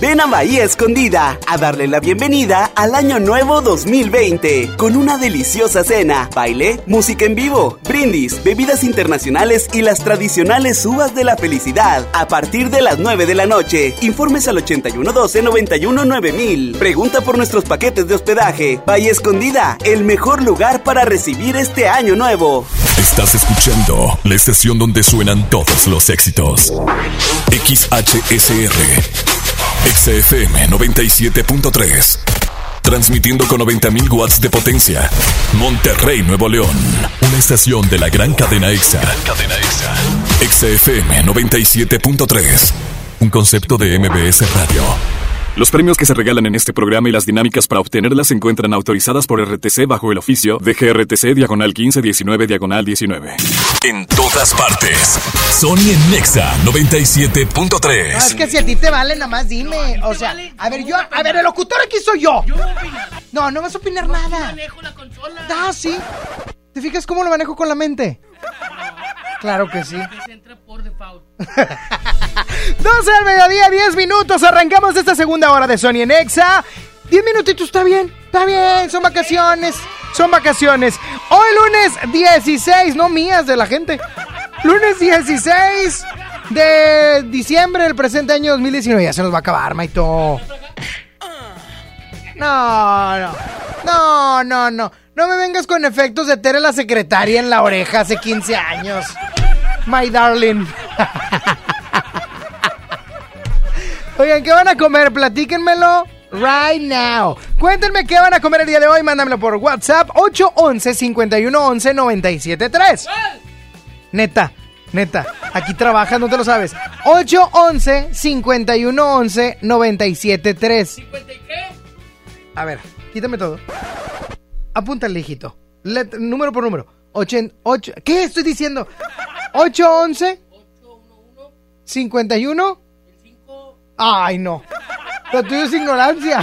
Ven a Bahía Escondida a darle la bienvenida al Año Nuevo 2020 con una deliciosa cena, baile, música en vivo, brindis, bebidas internacionales y las tradicionales uvas de la felicidad a partir de las 9 de la noche. Informes al 8112-919000. Pregunta por nuestros paquetes de hospedaje. Bahía Escondida, el mejor lugar para recibir este Año Nuevo. Estás escuchando la estación donde suenan todos los éxitos. XHSR. XFM 97.3. Transmitiendo con 90.000 watts de potencia. Monterrey, Nuevo León. Una estación de la gran cadena EXA. cadena EXA. XFM 97.3. Un concepto de MBS Radio. Los premios que se regalan en este programa y las dinámicas para obtenerlas se encuentran autorizadas por RTC bajo el oficio de GRTC Diagonal 1519 Diagonal 19. En todas partes. Sony en Nexa 97.3. No, es que si a ti te vale, nada más dime. O sea, a ver, yo, a ver, el locutor aquí soy yo. No, no vas a opinar nada. manejo la consola. Ah, sí. ¿Te fijas cómo lo manejo con la mente? Claro que sí. Se entra por default. 12 al mediodía, 10 minutos. Arrancamos esta segunda hora de Sony en Exa. 10 minutitos, está bien, está bien. Son vacaciones, son vacaciones. Hoy lunes 16, no mías, de la gente. Lunes 16 de diciembre del presente año 2019. Ya se nos va a acabar, Maito. No, no. No, no, no. No me vengas con efectos de Tere la secretaria en la oreja hace 15 años. My darling. Oigan, ¿qué van a comer? Platíquenmelo right now. Cuéntenme qué van a comer el día de hoy. Mándamelo por WhatsApp 811-511-973. Neta, neta. Aquí trabajas, no te lo sabes. 811-511-973. A ver, quítame todo. Apúntale, hijito. Let- número por número. Ochen, ocho, ¿Qué estoy diciendo? 811 51 Ay, no. Lo tuyo es ignorancia.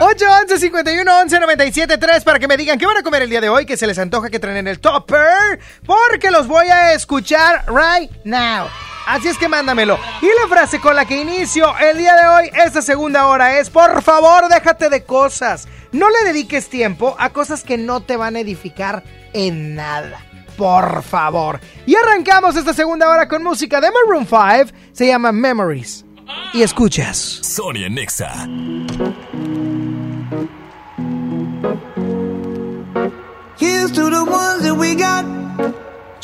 811 51 11 97 3 para que me digan qué van a comer el día de hoy, que se les antoja que traen en el topper, porque los voy a escuchar right now. Así es que mándamelo. Y la frase con la que inicio el día de hoy, esta segunda hora, es: Por favor, déjate de cosas. No le dediques tiempo a cosas que no te van a edificar en nada. Por favor. Y arrancamos esta segunda hora con música de Maroon 5. Se llama Memories. Y escuchas. Sony en Nexa. Here's to the ones that we got.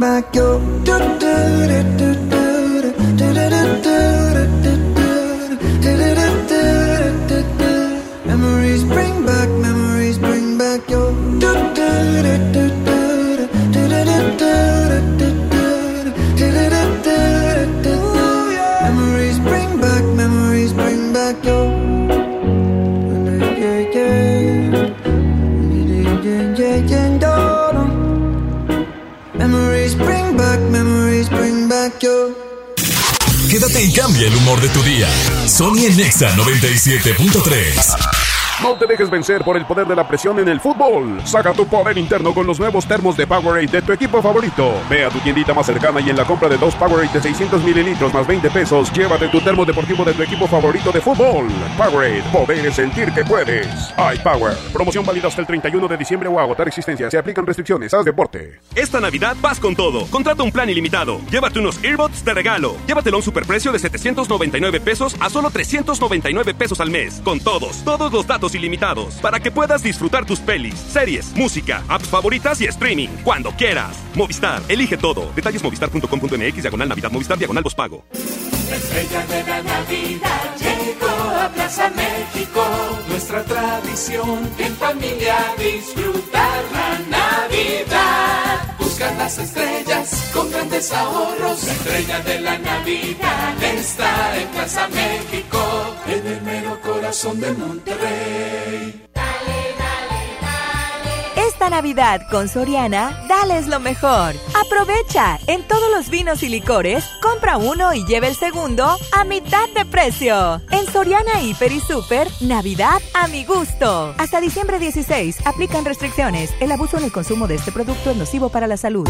back your. Do, do, do, do, do, do, do, do, 97.3. No te dejes vencer por el poder de la presión en el fútbol. Saca tu poder interno con los nuevos termos de Powerade de tu equipo favorito. Ve a tu tiendita más cercana y en la compra de dos Powerade de 600 mililitros más 20 pesos, llévate tu termo deportivo de tu equipo favorito de fútbol. Powerade, poder sentir que puedes. iPower, promoción válida hasta el 31 de diciembre o agotar existencia. Se aplican restricciones. Haz deporte. Esta Navidad vas con todo. Contrata un plan ilimitado. Llévate unos earbuds de regalo. Llévatelo a un superprecio de 799 pesos a solo 399 pesos al mes. Con todos, todos los datos ilimitados. Para que puedas disfrutar tus pelis, series, música, apps favoritas y streaming. Cuando quieras. Movistar, elige todo. Detalles movistar.com.mx, diagonal Navidad, Movistar, diagonal pago. La estrella de la Navidad llegó a Plaza México. Nuestra tradición en familia disfrutar la Navidad. Las estrellas con grandes ahorros. La estrella de la Navidad está en Plaza México, en el mero corazón de Monterrey. Esta Navidad con Soriana, dales lo mejor. Aprovecha en todos los vinos y licores, compra uno y lleve el segundo a mitad de precio. En Soriana Hiper y Super, Navidad a mi gusto. Hasta diciembre 16, aplican restricciones. El abuso en el consumo de este producto es nocivo para la salud.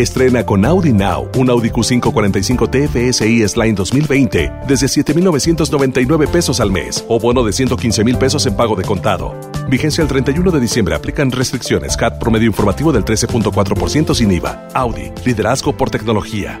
Estrena con Audi Now un Audi Q5 45 TFSI S-Line 2020 desde 7,999 pesos al mes o bono de 115 mil pesos en pago de contado. Vigencia el 31 de diciembre. Aplican restricciones. CAT promedio informativo del 13.4% sin IVA. Audi. Liderazgo por tecnología.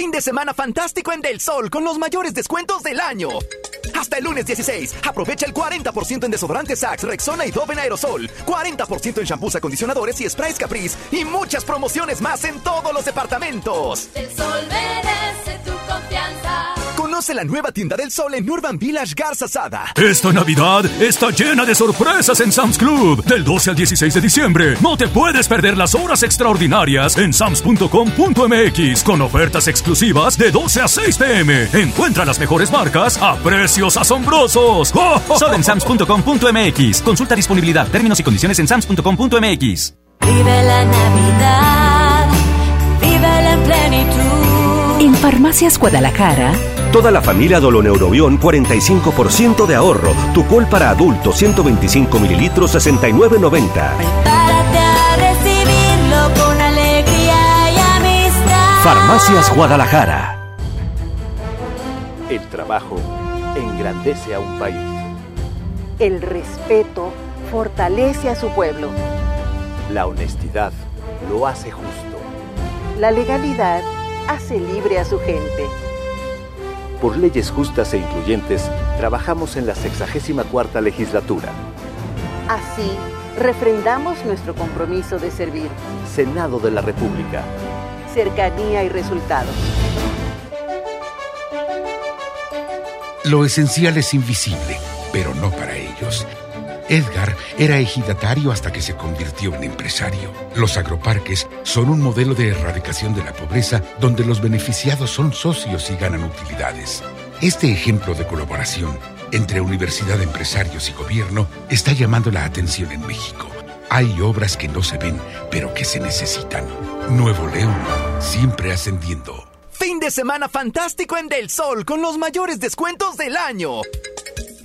Fin de semana fantástico en Del Sol con los mayores descuentos del año. Hasta el lunes 16, aprovecha el 40% en desodorantes Sax, Rexona y Dove en aerosol, 40% en shampoos, acondicionadores y sprays Caprice y muchas promociones más en todos los departamentos. El sol. Conoce la nueva tienda del sol en Urban Village Garza Sada. Esta Navidad está llena de sorpresas en Sam's Club. Del 12 al 16 de diciembre, no te puedes perder las horas extraordinarias en sams.com.mx con ofertas exclusivas de 12 a 6 pm. Encuentra las mejores marcas a precios asombrosos. ¡Oh, Solo en sams.com.mx. Consulta disponibilidad, términos y condiciones en sams.com.mx. Vive la Navidad, vive en plenitud. En Farmacias Guadalajara, Toda la familia Doloneurobión 45% de ahorro. Tucol para adultos 125 mililitros 69.90. Prepárate a recibirlo con alegría y amistad. Farmacias Guadalajara. El trabajo engrandece a un país. El respeto fortalece a su pueblo. La honestidad lo hace justo. La legalidad hace libre a su gente. Por leyes justas e incluyentes, trabajamos en la 64 legislatura. Así, refrendamos nuestro compromiso de servir. Senado de la República. Cercanía y resultados. Lo esencial es invisible, pero no para ellos. Edgar era ejidatario hasta que se convirtió en empresario. Los agroparques son un modelo de erradicación de la pobreza donde los beneficiados son socios y ganan utilidades. Este ejemplo de colaboración entre universidad, empresarios y gobierno está llamando la atención en México. Hay obras que no se ven, pero que se necesitan. Nuevo León, siempre ascendiendo. Fin de semana fantástico en Del Sol con los mayores descuentos del año.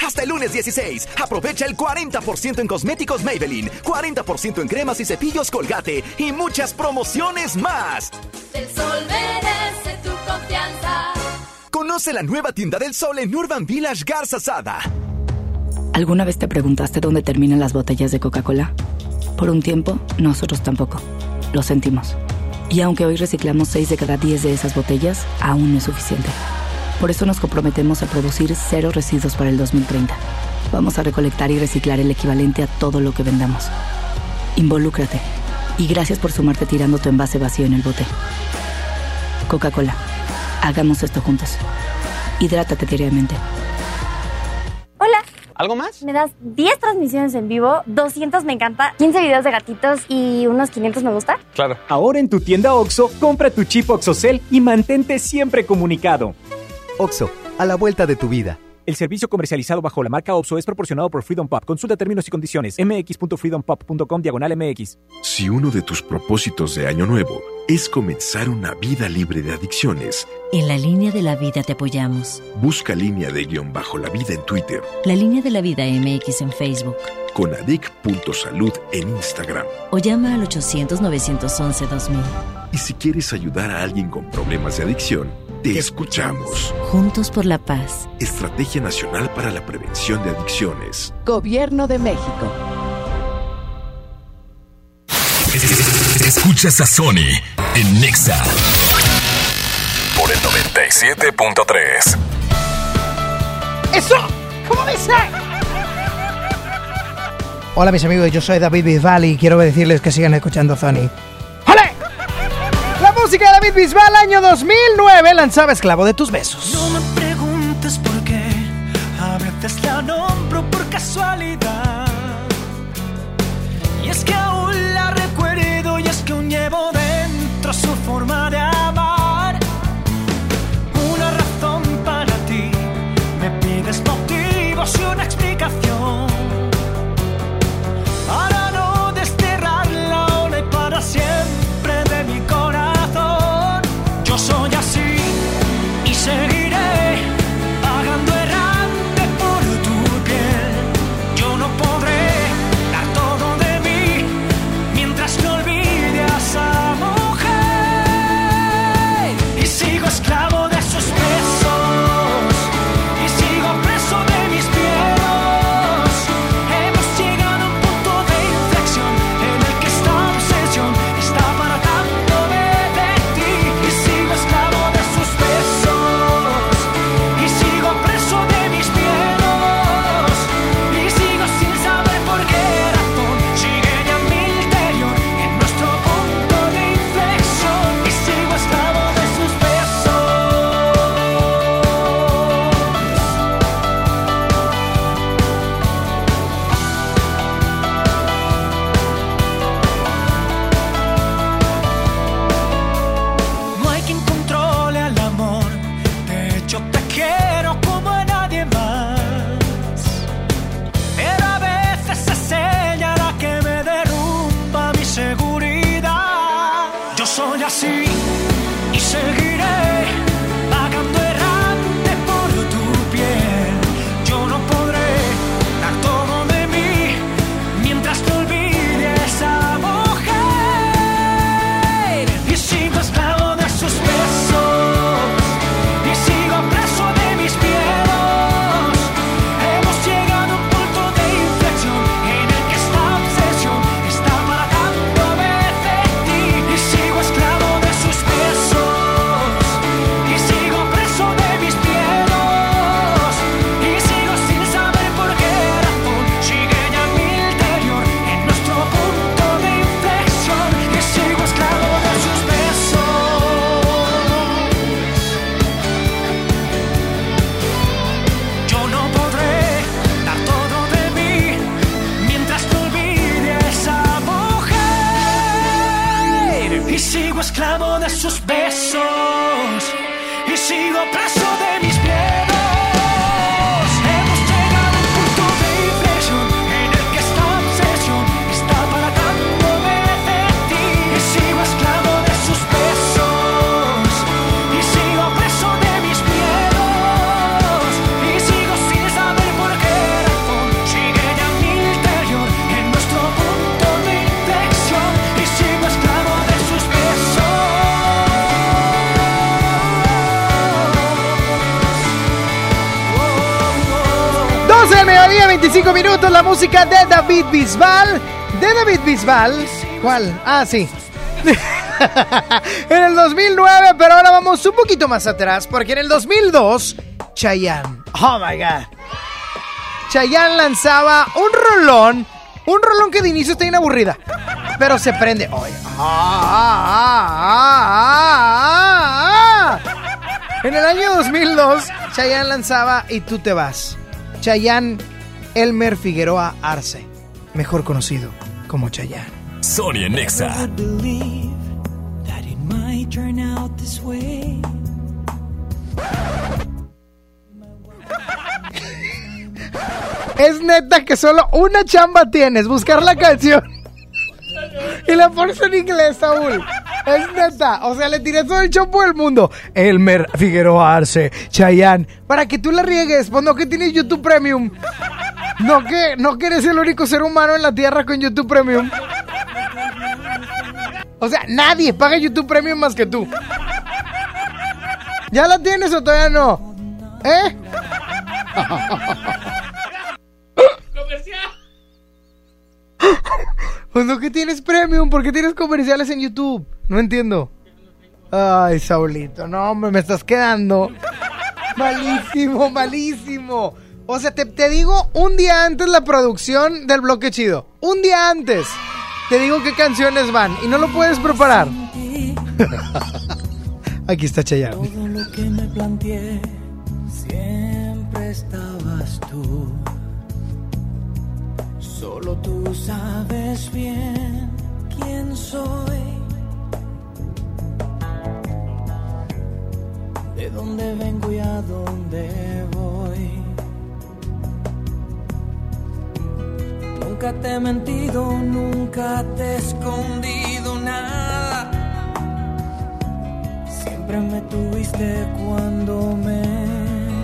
Hasta el lunes 16, aprovecha el 40% en cosméticos Maybelline, 40% en cremas y cepillos Colgate y muchas promociones más. El sol merece tu confianza. Conoce la nueva tienda del sol en Urban Village Garza Sada. ¿Alguna vez te preguntaste dónde terminan las botellas de Coca-Cola? Por un tiempo, nosotros tampoco. Lo sentimos. Y aunque hoy reciclamos 6 de cada 10 de esas botellas, aún no es suficiente. Por eso nos comprometemos a producir cero residuos para el 2030. Vamos a recolectar y reciclar el equivalente a todo lo que vendamos. Involúcrate. Y gracias por sumarte tirando tu envase vacío en el bote. Coca-Cola. Hagamos esto juntos. Hidrátate diariamente. Hola. ¿Algo más? Me das 10 transmisiones en vivo, 200 me encanta, 15 videos de gatitos y unos 500 me gusta. Claro. Ahora en tu tienda OXO, compra tu chip OXOCEL y mantente siempre comunicado. OXO, a la vuelta de tu vida. El servicio comercializado bajo la marca OPSO es proporcionado por Freedom Pop. Consulta términos y condiciones. mx.freedompop.com diagonal mx. Si uno de tus propósitos de año nuevo es comenzar una vida libre de adicciones, En la línea de la vida te apoyamos. busca línea de guion bajo la vida en Twitter, La línea de la vida MX en Facebook. con adic.salud en Instagram. O llama al 800-911-2000. Y si quieres ayudar a alguien con problemas de adicción, te escuchamos. Juntos por la paz. Estrategia Nacional para la Prevención de Adicciones. Gobierno de México. Escuchas a Sony en Nexa por el 97.3. ¡Eso! ¿Cómo dice? Hola mis amigos, yo soy David Bisbal y quiero decirles que sigan escuchando Sony. Música de David Bisbal, año 2009, lanzaba Esclavo de tus besos. No me preguntes por qué, a veces la nombro por casualidad. Mediodía, 25 minutos, la música de David Bisbal. De David Bisbal. ¿Cuál? Ah, sí. en el 2009, pero ahora vamos un poquito más atrás, porque en el 2002, Chayanne. Oh my god. Chayanne lanzaba un rolón, un rolón que de inicio está bien aburrida, pero se prende. Ah, ah, ah, ah. En el año 2002, Chayanne lanzaba Y tú te vas. Chayanne Elmer Figueroa Arce, mejor conocido como Chayanne. Sonia Nexa. Es neta que solo una chamba tienes, buscar la canción. Y la pones en inglés, Saúl. Es neta. O sea, le tiré todo el chopo del mundo. Elmer Figueroa Arce, Chayanne. Para que tú la riegues, pues no que tienes YouTube Premium. No que, no que eres el único ser humano en la tierra con YouTube Premium. O sea, nadie paga YouTube Premium más que tú. ¿Ya la tienes o todavía no? ¿Eh? Pues no que tienes premium, ¿por qué tienes comerciales en YouTube? No entiendo. Ay, Saulito, no, hombre, me estás quedando. Malísimo, malísimo. O sea, te, te digo un día antes la producción del bloque chido. Un día antes. Te digo qué canciones van y no lo puedes preparar. Aquí está Chayanne. Todo lo que me planteé, siempre estabas tú. Solo tú sabes bien quién soy. De dónde vengo y a dónde voy. Nunca te he mentido, nunca te he escondido nada. Siempre me tuviste cuando me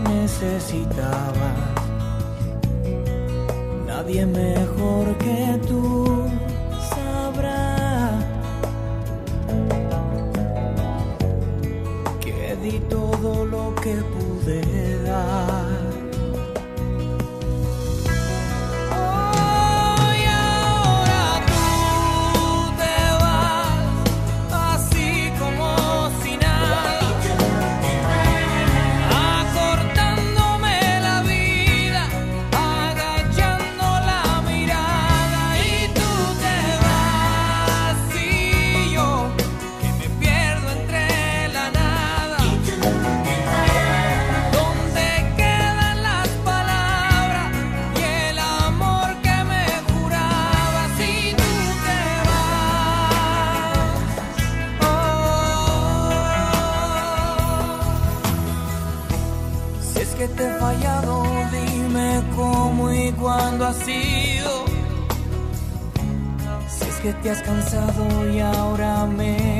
necesitabas. Nadie mejor que tú sabrá que di todo lo que pude dar. Que te has cansado y ahora me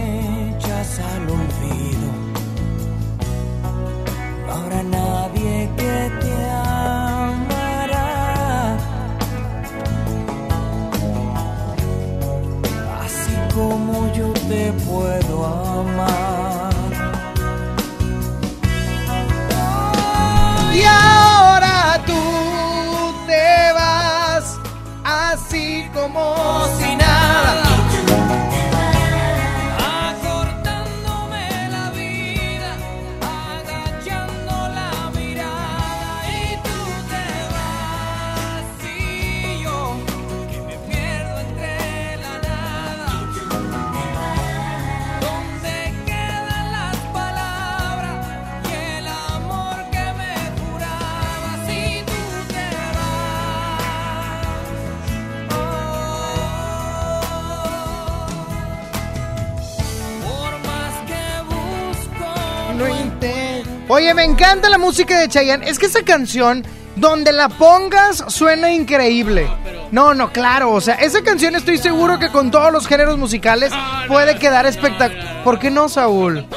encanta la música de Chayanne. Es que esa canción, donde la pongas, suena increíble. No, no, claro. O sea, esa canción estoy seguro que con todos los géneros musicales puede quedar espectacular. ¿Por qué no, Saúl?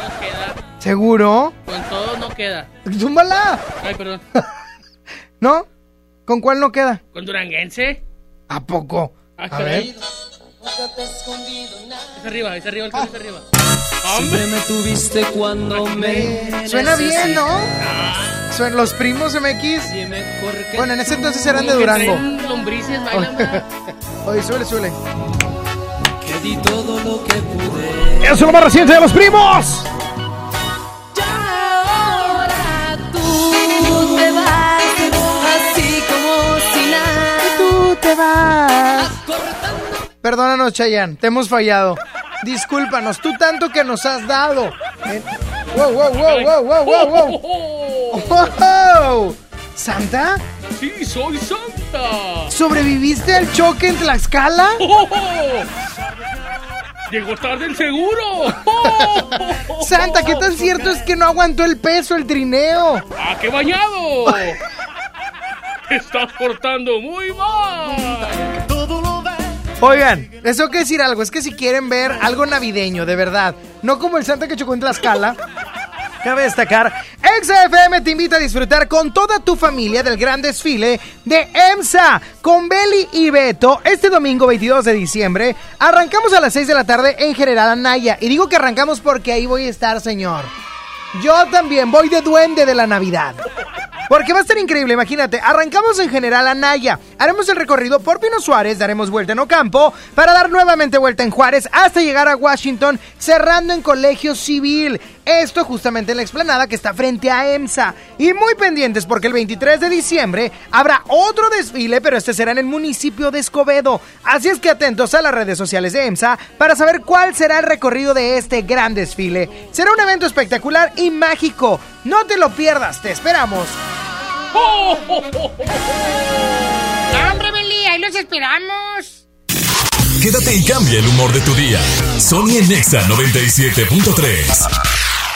¿Seguro? Con todo no queda. ¡Zúmbala! Ay, perdón. ¿No? ¿Con cuál no queda? ¿Con Duranguense? ¿A poco? Ah, A ver. Es arriba, es arriba, el carro es arriba. Siempre me tuviste cuando me Suena bien, ¿no? Suena los primos MX. Bueno, en ese entonces eran de Durango. Lombrices. Oye, suele, suele. Que di todo lo que pude. Eso es lo más reciente de los primos. Ahora tú te vas, así como si nada. Tú te vas. Perdónanos, Chayanne, te hemos fallado. Discúlpanos, tú tanto que nos has dado. Eh, Wow, wow, wow, wow, wow, wow, wow. Wow. ¿Santa? Sí, soy Santa. ¿Sobreviviste al choque en Tlaxcala? Llegó tarde el seguro. Santa, ¿qué tan cierto es que no aguantó el peso el trineo? ¡Ah, qué bañado! Te estás portando muy mal. Oigan, les tengo que decir algo. Es que si quieren ver algo navideño, de verdad, no como el Santa que chocó en Tlaxcala. Cabe destacar, XFM te invita a disfrutar con toda tu familia del gran desfile de EMSA con Beli y Beto este domingo 22 de diciembre. Arrancamos a las 6 de la tarde en General Anaya. Y digo que arrancamos porque ahí voy a estar, señor. Yo también voy de duende de la Navidad. Porque va a estar increíble, imagínate. Arrancamos en General Anaya. Haremos el recorrido por Pino Suárez, daremos vuelta en Ocampo, para dar nuevamente vuelta en Juárez hasta llegar a Washington, cerrando en Colegio Civil. Esto justamente en la explanada que está frente a EMSA. Y muy pendientes porque el 23 de diciembre habrá otro desfile, pero este será en el municipio de Escobedo. Así es que atentos a las redes sociales de EMSA para saber cuál será el recorrido de este gran desfile. Será un evento espectacular y mágico. No te lo pierdas, te esperamos. ¡Hombre! ¡Ahí los esperamos! Quédate y cambia el humor de tu día. Sony en Nexa 97.3.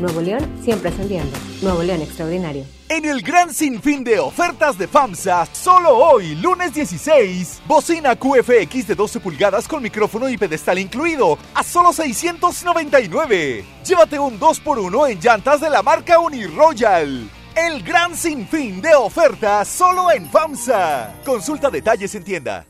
Nuevo León siempre ascendiendo. Nuevo León Extraordinario. En el gran sinfín de ofertas de FAMSA, solo hoy, lunes 16, bocina QFX de 12 pulgadas con micrófono y pedestal incluido, a solo 699. Llévate un 2x1 en llantas de la marca Uniroyal. El gran sinfín de ofertas solo en FAMSA. Consulta detalles en tienda.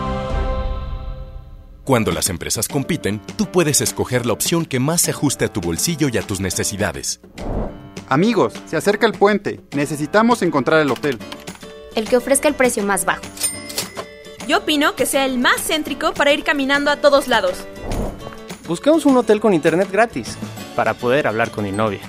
Cuando las empresas compiten, tú puedes escoger la opción que más se ajuste a tu bolsillo y a tus necesidades. Amigos, se acerca el puente. Necesitamos encontrar el hotel. El que ofrezca el precio más bajo. Yo opino que sea el más céntrico para ir caminando a todos lados. Busquemos un hotel con internet gratis para poder hablar con mi novia.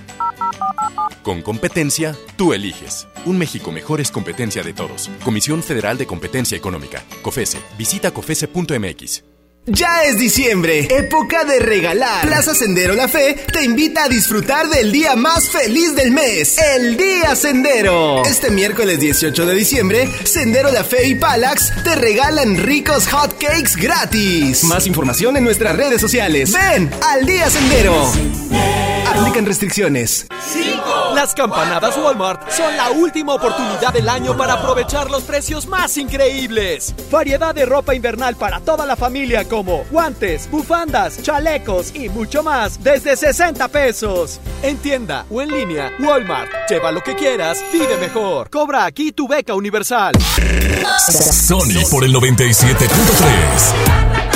Con competencia, tú eliges. Un México mejor es competencia de todos. Comisión Federal de Competencia Económica. COFESE. Visita COFESE.mx. Ya es diciembre, época de regalar. Plaza Sendero La Fe te invita a disfrutar del día más feliz del mes, el Día Sendero. Este miércoles 18 de diciembre, Sendero La Fe y Palax te regalan ricos hot cakes gratis. Más información en nuestras redes sociales. Ven al Día Sendero. Aplican restricciones. Las campanadas Walmart son la última oportunidad del año para aprovechar los precios más increíbles. Variedad de ropa invernal para toda la familia como guantes, bufandas, chalecos y mucho más desde 60 pesos. En tienda o en línea, Walmart. Lleva lo que quieras, vive mejor. Cobra aquí tu beca universal. Sony por el 97.3.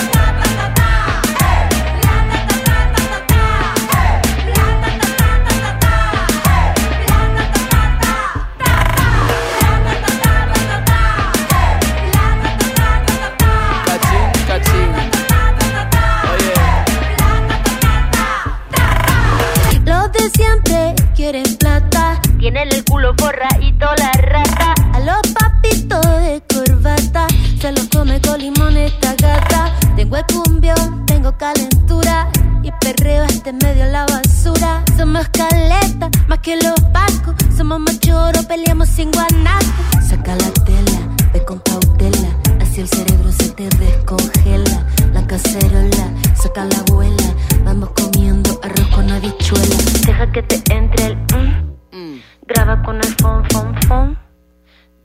calentura. Y perreo este medio la basura. Somos caleta, más que los pacos. Somos machoros, peleamos sin guanaco. Saca la tela, ve con cautela. Así el cerebro se te descongela. La cacerola, saca la abuela. Vamos comiendo arroz con habichuela. Deja que te entre el mm. Graba con el fon, fon, fon.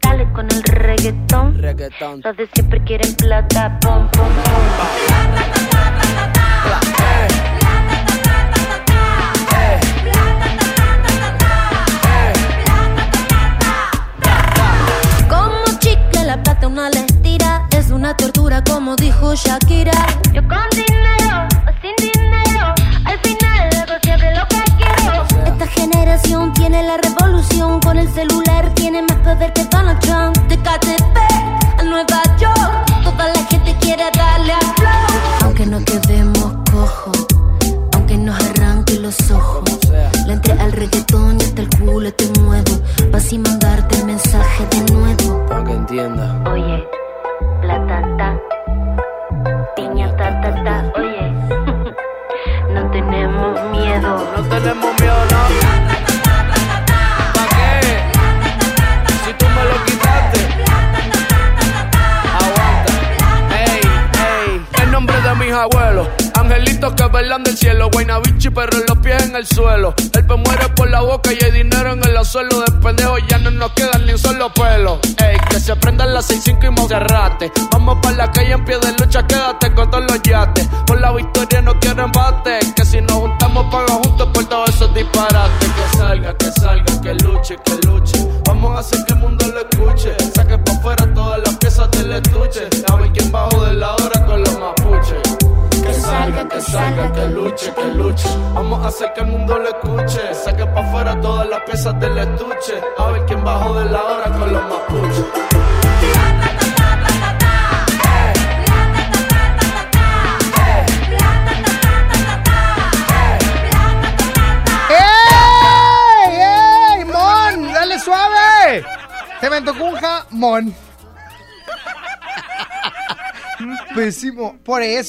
Dale con el reggaetón. Reggaetón. Los de siempre quieren plata. Pom, pom, pom.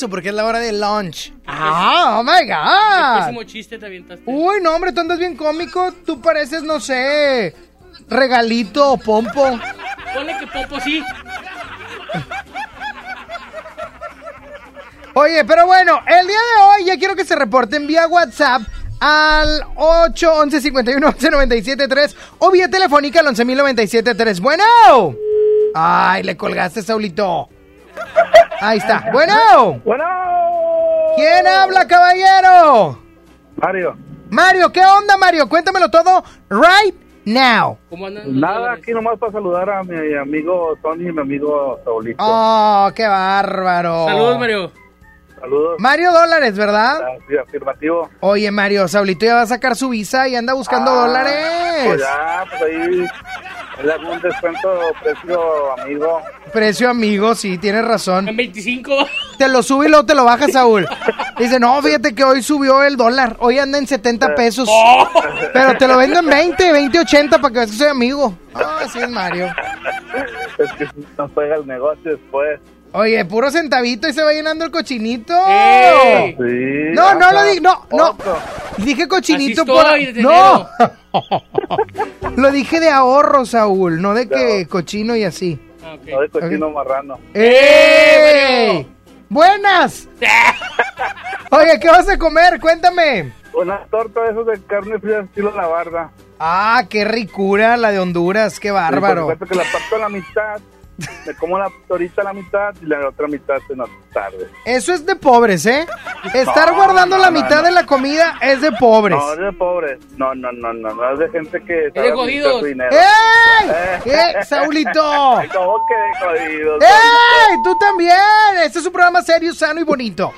Eso, porque es la hora de lunch. ¡Ah! ¡Oh, my God! Pésimo chiste te avientaste. Uy, no, hombre, tú andas bien cómico. Tú pareces, no sé, regalito o pompo. Ponle que Popo sí. Oye, pero bueno, el día de hoy ya quiero que se reporten vía WhatsApp al 811 51 11 97 3 o vía telefónica al 11 3. Bueno. Ay, le colgaste, Saulito. Ahí está. Bueno. Bueno. ¿Quién habla, caballero? Mario. Mario, ¿qué onda, Mario? Cuéntamelo todo right now. Nada, aquí nomás para saludar a mi amigo Tony y mi amigo Saulito. Oh, qué bárbaro. Saludos, Mario. Saludos. Mario Dólares, ¿verdad? Sí, afirmativo. Oye, Mario, Saulito ya va a sacar su visa y anda buscando Ah, dólares. Pues ya, pues ahí. Hago un descuento precio amigo. Precio amigo, sí, tienes razón. En 25. Te lo sube y luego te lo baja, Saúl. Dice, no, fíjate que hoy subió el dólar. Hoy anda en 70 pesos. Oh. Pero te lo vendo en 20, 20, 80 para que veas que soy amigo. Ah, así es Mario. Es que nos pega el negocio después. Oye, puro centavito y se va llenando el cochinito. ¡Ey! Sí, no, no lo dije, no, no. otro. Dije cochinito por... No. lo dije de ahorro, Saúl, no de que cochino y así. No de cochino marrano. ¡Ey! ¡Buenas! Oye, ¿qué vas a comer? Cuéntame. Una torta de esos de carne fría estilo la barda. Ah, qué ricura la de Honduras, qué bárbaro. Sí, por supuesto que la parto a la mitad. Me como la torita a la mitad y la otra mitad en la tarde. Eso es de pobres, ¿eh? Estar No, guardando no, la no, mitad no. de la comida es de pobres. No, es de pobres. No, no, no, no, no es de gente que su dinero. ¡Ey! Eh. ¿Qué, Saulito? ¿Cómo que de jodidos? ¡Ey! ¡Tú también! Este es un programa serio, sano y bonito.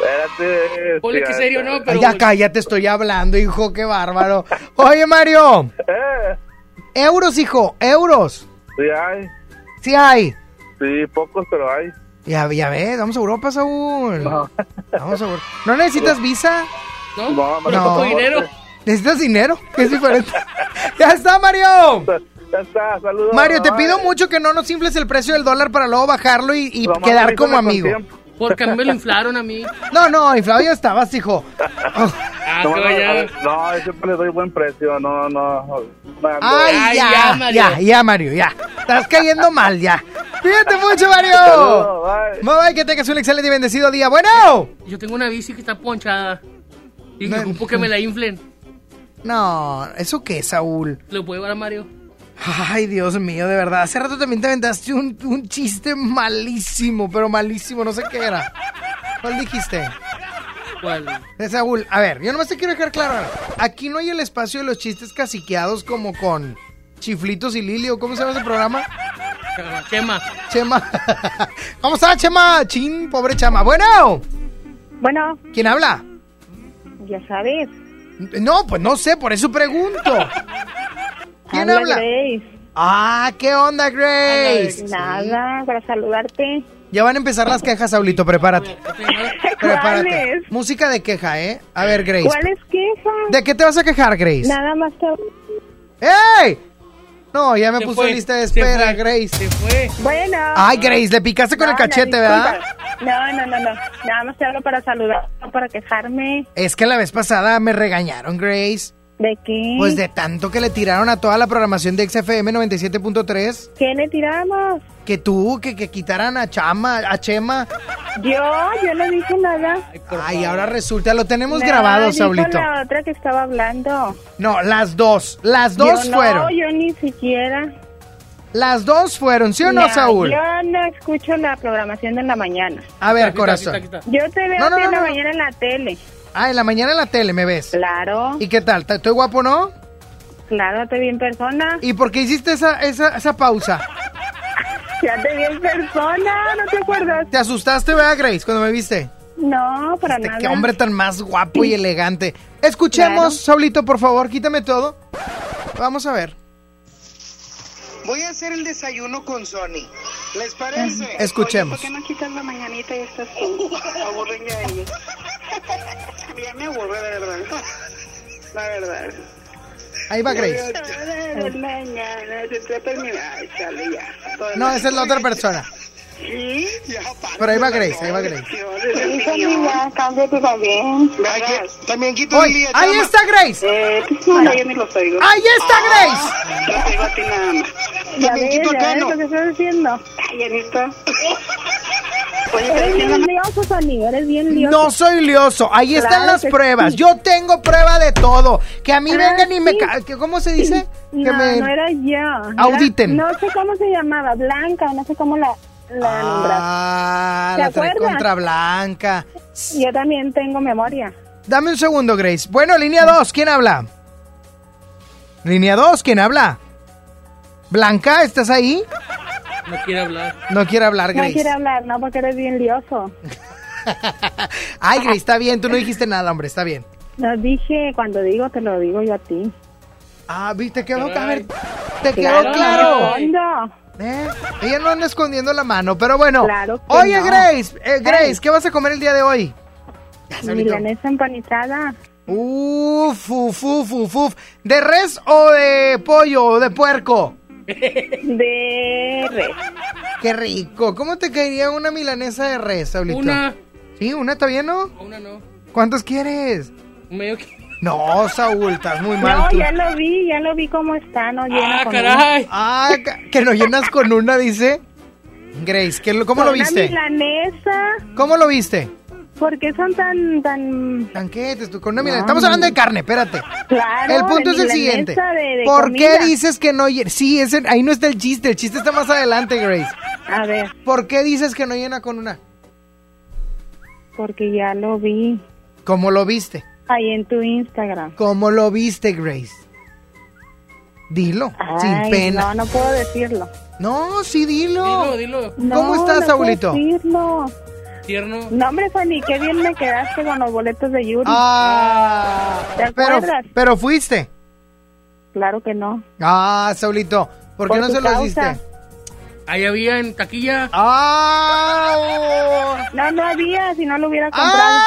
Espérate. Ponle que serio, ¿no? Pero- Ay, ya cállate, estoy hablando, hijo, qué bárbaro. Oye, Mario. Eh, Euros, hijo, euros. sí hay. Sí hay. Sí, pocos, pero hay. Ya, ya ves, vamos a Europa, Saúl. Vamos a Europa. ¿No necesitas visa? ¿No? No, No. poco dinero. ¿Necesitas dinero? Es diferente. ¡Ya está, Mario! Ya está, saludos. Mario, te pido mucho que no nos infles el precio del dólar para luego bajarlo y, y quedar como amigo. Porque a mí me lo inflaron a mí. No, no, inflado ya estabas, hijo. Ah, No, yo siempre le doy buen precio, no, no. Ay, Ay, ya, ya, ya, Mario. ya, Mario, ya. Estás cayendo mal, ya. Cuídate mucho, Mario. Saludos, bye. Bye, bye, que tengas un excelente y bendecido día. Bueno. Yo tengo una bici que está ponchada. Y No, ocupo que me la inflen. No, ¿eso qué, Saúl? ¿Lo puedo llevar a Mario? Ay, Dios mío, de verdad. Hace rato también te aventaste un, un chiste malísimo, pero malísimo, no sé qué era. ¿Cuál dijiste? ¿Cuál? Eh, Saúl, a ver, yo nomás te quiero dejar claro. Aquí no hay el espacio de los chistes caciqueados como con Chiflitos y Lili, ¿o cómo se llama ese programa? Chema. Chema. ¿Cómo está, Chema? Chin, pobre Chama. Bueno, Bueno, ¿quién habla? ya sabes. No, pues no sé, por eso pregunto. ¿Quién habla? Grace. Ah, ¿qué onda, Grace? Nada, para saludarte. Ya van a empezar las quejas, Saulito, prepárate. Prepárate. ¿Cuáles? Música de queja, ¿eh? A ver, Grace. ¿Cuáles quejas? ¿De qué te vas a quejar, Grace? Nada más te... ¡Ey! No, ya me Se puso fue, lista de se espera, fue, Grace. Se fue. Bueno. Ay, Grace, le picaste con No, el no, cachete, ¿verdad? No, no, no, no. Nada más te hablo para saludar, no para quejarme. Es que la vez pasada me regañaron, Grace. ¿De qué? Pues de tanto que le tiraron a toda la programación de XFM 97.3. ¿Qué le tiramos? Que tú, que, que quitaran a Chama, a Chema. Yo, yo no dije nada. Ay, ahora resulta, lo tenemos No, grabado, Saulito. la otra que estaba hablando. No, las dos. Las dos Yo no, fueron. yo ni siquiera. Las dos fueron, ¿sí o no, Saúl? Yo no escucho la programación de la mañana. A ver, Aquí está, corazón. aquí está, aquí Yo te veo No, no, no, en la no. mañana en la tele. Ah, en la mañana en la tele me ves. Claro, ¿Y qué tal? ¿Estoy guapo, no? claro, te vi en persona. ¿Y por qué hiciste esa, esa, esa pausa? Ya te vi en persona, ¿no te acuerdas? ¿Te asustaste, verdad, Grace, cuando me viste? No, para Este, nada. qué hombre tan más guapo y elegante. Escuchemos, Claro. Saulito, por favor, quítame todo. Vamos a ver. Voy a hacer el desayuno con Sony. ¿Les parece? Escuchemos. ¿Por qué no quitas la mañanita y estás tú? Aburren ya ellos. Ya me aburre, de verdad. La verdad. Ahí va Grace. De mañana, se está terminando. Ay, chale, ya. Todo No, esa es la otra persona. Sí, ya. Pero ahí va Grace, ahí va Grace. Cámbiate también. Ay, que- También quito Oye, el día, ahí chama. está Grace. Eh, no, yo ni los oigo. Ahí está Grace. Los digo a ti nada más. Ya También ves, quito el ya ves pelo. lo que estás haciendo. Ay, Anita. Oye, pero Eres ¿quién la- bien lioso, Sony, eres bien lioso. No soy lioso. Ahí están Claro las que pruebas. sí. Yo tengo prueba de todo. Que a mí Ah, vengan y me... sí. ca- que- ¿Cómo se dice? Que No, me... no era yo. Era- Auditen. no sé cómo se llamaba, Blanca, no sé cómo la, la. Ah, ¿Te la trae acuerdas? contra Blanca. Yo también tengo memoria. Dame un segundo, Grace. Bueno, línea 2, ¿quién habla? Línea 2, ¿quién habla? Blanca, ¿estás ahí? No quiere hablar. No quiere hablar, No Grace. quiere hablar, no, porque eres bien lioso. Ay, Grace, está bien, tú no dijiste nada, hombre, está bien. No dije, cuando digo, te lo digo yo a ti. Ah, viste, quedó, a ver, te quedó Claro, claro. ¿Eh? Ella no anda escondiendo la mano, pero bueno. Claro que Oye, no. Grace, eh, Grace. ¿qué vas a comer el día de hoy? Milanesa empanizada. Uf, uf, uf, uf, uf. ¿De res o de pollo o de puerco? De res. Qué rico. ¿Cómo te caería una milanesa de res, Saulito? Una. Sí, una está bien, ¿no? Una no. ¿Cuántos quieres? Medio que... No, Saúl, estás muy mal No, tú. ya lo vi, ya lo vi cómo está, no llena Ah, con caray. Ah, ca- que lo llenas con una, dice. Grace, ¿qué ¿cómo Con lo una viste? milanesa. ¿Cómo lo viste? ¿Por qué son tan, tan... Tanquetes, tú con una milanesa. Estamos hablando de carne, espérate. Claro, el punto de es el siguiente. de- de ¿Por comida. qué dices que no llena? Sí, ese, ahí no está el chiste. El chiste está más adelante, Grace. A ver, ¿Por qué dices que no llena con una? porque ya lo vi ¿Cómo lo viste? Ahí en tu Instagram. ¿Cómo lo viste, Grace? Dilo, sin pena. No, no puedo decirlo. No, sí, dilo. Dilo, dilo. ¿Cómo No, estás, no Saulito? puedo decirlo. Tierno. No, hombre, Fanny, qué bien me quedaste con los boletos de Yuri. Ah, ¿Te pero, acuerdas? pero fuiste. Claro que no. Ah, Saulito, ¿por qué Por no se los causa. diste? Ahí había en taquilla. Ah, oh. No, no había, si no lo hubiera comprado.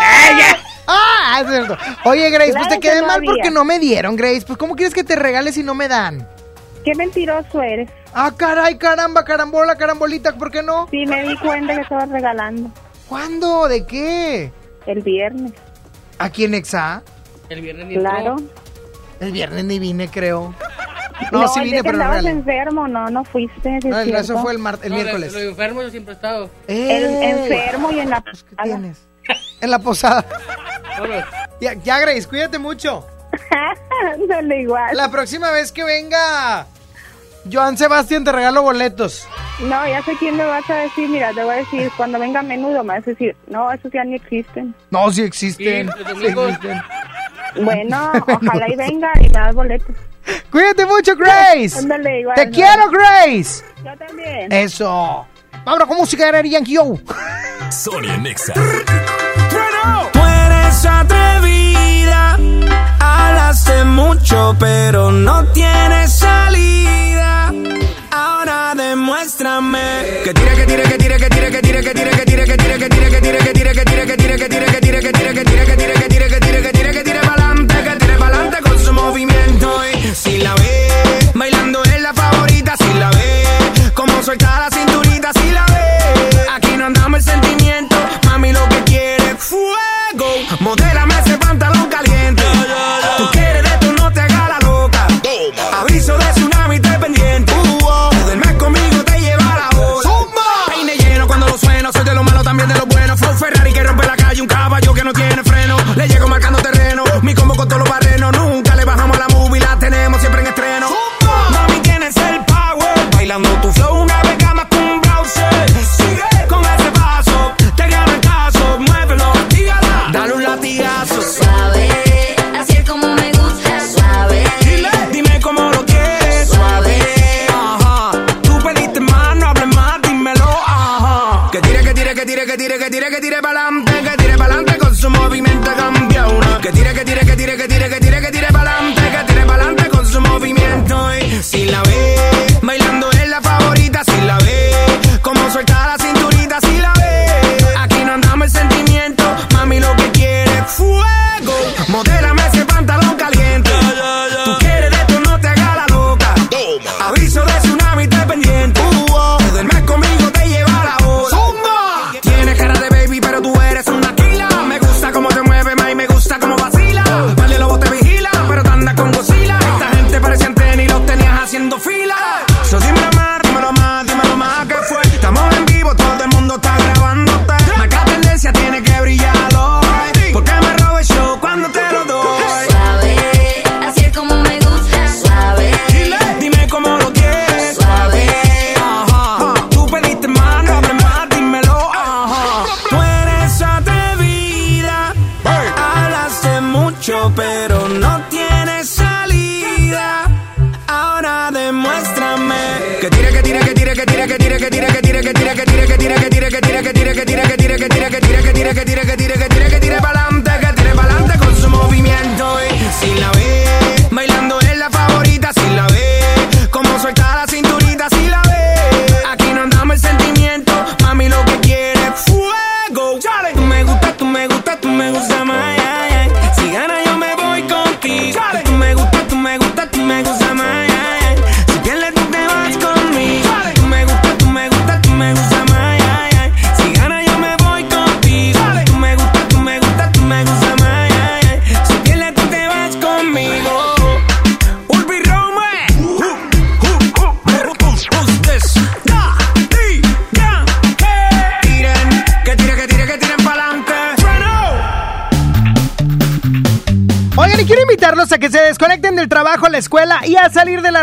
¡Ah! Ah, es cierto. Oye, Grace, pues te que quedé no mal había. porque no me dieron, Grace. Pues, ¿cómo quieres que te regales si no me dan? Qué mentiroso eres. Ah, caray, caramba, carambola, carambolita, ¿por qué no? Sí, me di cuenta que estabas regalando. ¿Cuándo? ¿De qué? El viernes. ¿Aquí en Exa? El viernes ni entró. Claro. El viernes ni vine, creo. No, sí el vine, pero no regalé. enfermo, no, no fuiste. sí No, el- eso fue el, mar- el No, miércoles. Lo, lo enfermo yo siempre he estado. El ¡Eh! enfermo y en la... ¿Qué tienes? En la posada. Ya, ya, Grace, cuídate mucho. Ándale igual. La próxima vez que venga Joan Sebastián te regalo boletos. No, ya sé quién me vas a decir. Mira, te voy a decir, cuando venga a menudo me vas a decir, no, esos ya ni existen. No, sí existen. Sí, los sí domingos. existen. Bueno, ojalá y venga y me das boletos. Cuídate mucho, Grace. Ándale igual. Te ¿no? quiero, Grace. Yo también. Eso. Vámonos con música de Yankee Yo. Sonia Nexa. Tú eres atrevida, hablaste mucho, pero no tienes salida. Ahora demuéstrame que tire, que tire, que tire, que tire, que tire, que tire, que tire, que tire, que tire, que tire, que tire, Le llego marcando terreno. Mi combo con todos los barrenos.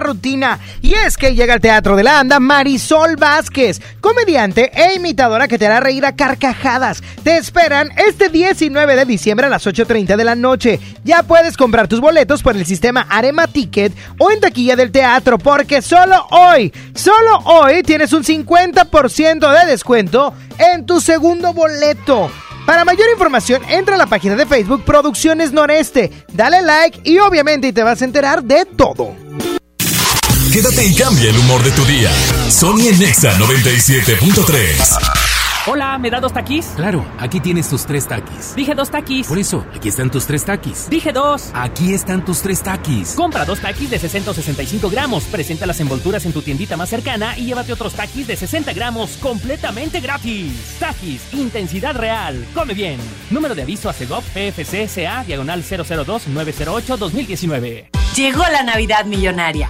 Rutina. Y es que llega al Teatro de la Anda Marisol Vázquez, comediante e imitadora que te hará reír a carcajadas. Te esperan este 19 de diciembre a las 8.30 de la noche. Ya puedes comprar tus boletos por el sistema Arema Ticket o en taquilla del teatro, porque solo hoy, solo hoy tienes un 50% de descuento en tu segundo boleto. Para mayor información, entra a la página de Facebook Producciones Noreste, dale like y obviamente te vas a enterar de todo. Quédate y cambia el humor de tu día. Sony en Nexa 97.3. Hola, ¿me da dos taquis? Claro, aquí tienes tus tres taquis. Dije dos taquis. Por eso, aquí están tus tres taquis. Dije dos. Aquí están tus tres taquis. Compra dos taquis de 665 gramos. Presenta las envolturas en tu tiendita más cercana y llévate otros taquis de 60 gramos completamente gratis. Taquis, intensidad real. Come bien. Número de aviso a CEGOP PFC CA diagonal 002-908-2019. Llegó la Navidad Millonaria.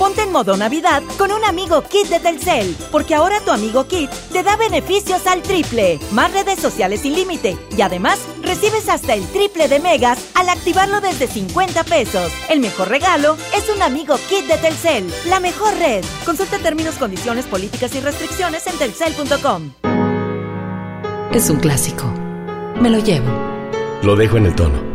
Ponte en modo Navidad con un amigo Kit de Telcel, porque ahora tu amigo Kit te da beneficios al triple, más redes sociales sin límite y además recibes hasta el triple de megas al activarlo desde 50 pesos. El mejor regalo es un amigo Kit de Telcel, la mejor red. Consulta términos, condiciones, políticas y restricciones en telcel.com. Es un clásico. Me lo llevo. Lo dejo en el tono.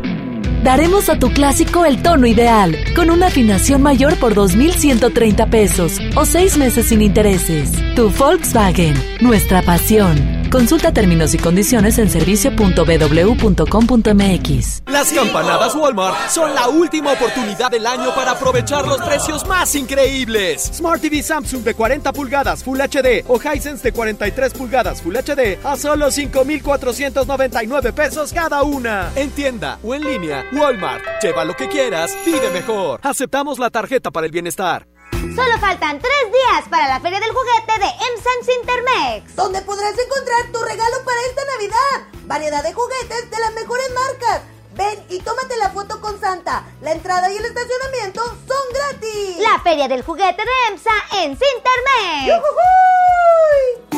Daremos a tu clásico el tono ideal, con una afinación mayor por 2.130 pesos o seis meses sin intereses. Tu Volkswagen, nuestra pasión. Consulta términos y condiciones en servicio.bw.com.mx. Las campanadas Walmart son la última oportunidad del año para aprovechar los precios más increíbles. Smart TV Samsung de 40 pulgadas Full HD o Hisense de 43 pulgadas Full HD a solo 5,499 pesos cada una. En tienda o en línea, Walmart. Lleva lo que quieras, vive mejor. Aceptamos la tarjeta para el bienestar. Solo faltan tres días para la Feria del Juguete de MSANS Intermex. Donde podrás encontrar tu regalo para esta Navidad. Variedad de juguetes de las mejores marcas. Ven y tómate la foto con Santa. La entrada y el estacionamiento son gratis. La Feria del Juguete de EMSA en Cintermex.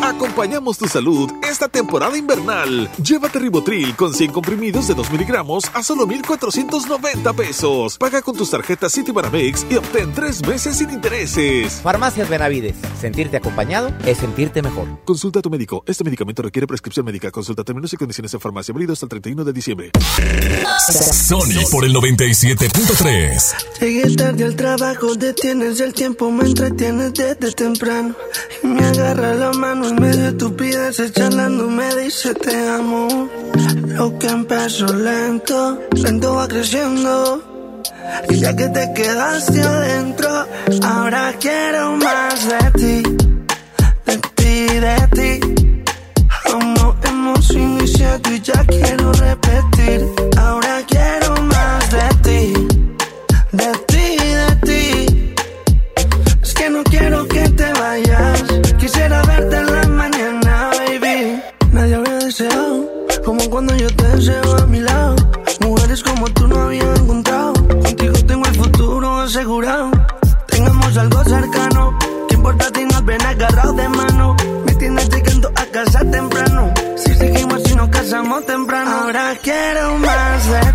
Acompañamos tu salud esta temporada invernal. Llévate Ribotril con 100 comprimidos de 2 miligramos a solo 1,490 pesos. Paga con tus tarjetas Citibanamex y obtén tres meses sin intereses. Farmacias Benavides. Sentirte acompañado es sentirte mejor. Consulta a tu médico. Este medicamento requiere prescripción médica. Consulta términos y condiciones en farmacia. Válido hasta el 31 de diciembre. Sony por el 97.3. Llegué tarde al trabajo, detienes el tiempo, me entretienes desde temprano. Y me agarra la mano en medio de estupideces, charlando, me dice te amo. Lo que empezó lento, lento va creciendo. Y ya que te quedaste adentro, ahora quiero más de ti, de ti, de ti. Como hemos iniciado y ya quiero repetir. Quiero más de ti, de ti, de ti. Es que no quiero que te vayas. Quisiera verte en la mañana, baby. Nadie había deseado como cuando yo te deseo a mi lado. Mujeres como tú no había encontrado. Contigo tengo el futuro asegurado. Tengamos algo cercano. ¿Qué importa si nos ven agarrados de mano? Me tienes llegando a casa temprano. Si seguimos y nos casamos temprano. Ahora quiero más de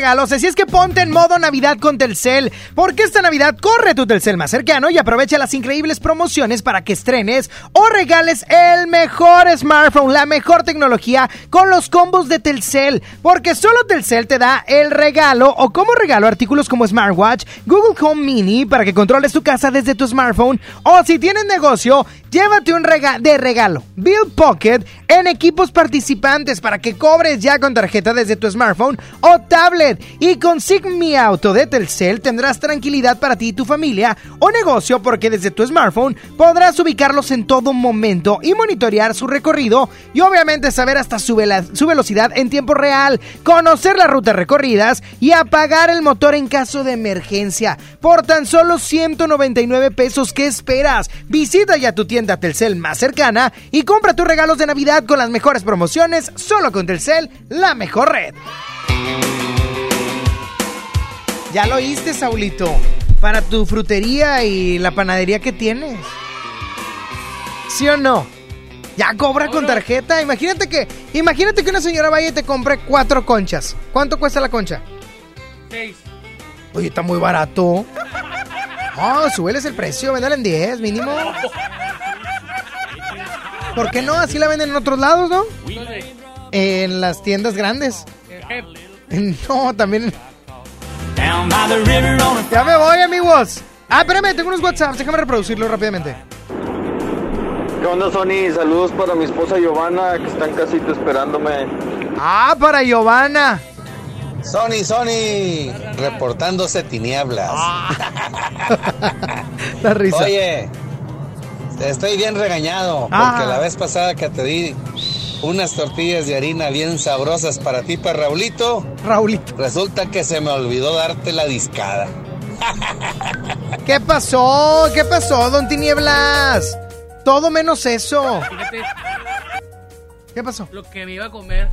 regalos. Así es que ponte en modo Navidad con Telcel. Porque esta Navidad corre tu Telcel más cercano y aprovecha las increíbles promociones para que estrenes o regales el mejor smartphone, la mejor tecnología con los combos de Telcel. Porque solo Telcel te da el regalo o como regalo artículos como smartwatch, Google Home Mini para que controles tu casa desde tu smartphone. O si tienes negocio, llévate un rega de regalo. Bill Pocket en equipos participantes para que cobres ya con tarjeta desde tu smartphone o tablet. Y con Sigmi Auto de Telcel tendrás tranquilidad para ti y tu familia o negocio porque desde tu smartphone podrás ubicarlos en todo momento y monitorear su recorrido y obviamente saber hasta su, su velocidad en tiempo real, conocer las rutas recorridas y apagar el motor en caso de emergencia. Por tan solo 199 pesos, ¿qué esperas? Visita ya tu tienda Telcel más cercana y compra tus regalos de Navidad con las mejores promociones solo con Telcel, la mejor red. Ya lo oíste, Saulito. Para tu frutería y la panadería que tienes. ¿Sí o no? Ya cobra con tarjeta. Imagínate que, imagínate que una señora vaya y te compre cuatro conchas. ¿Cuánto cuesta la concha? Seis. Oye, está muy barato. Oh, súbeles el precio, véndela en 10 mínimo. ¿Por qué no? Así la venden en otros lados, ¿no? En las tiendas grandes. No, también. Ya me voy, amigos. Ah, espérame, tengo unos WhatsApps. Déjame reproducirlo rápidamente. ¿Qué onda, Sony? Saludos para mi esposa Giovanna, que está en casita esperándome. Ah, para Giovanna. Sony, Sony, reportándose tinieblas. La risa. Oye, estoy bien regañado Ah. porque la vez pasada que te di unas tortillas de harina bien sabrosas para ti, para Raulito. Raulito. Resulta que se me olvidó darte la discada. ¿Qué pasó? ¿Qué pasó, don Tinieblas? Todo menos eso. Fíjate ¿Qué pasó? lo que me iba a comer.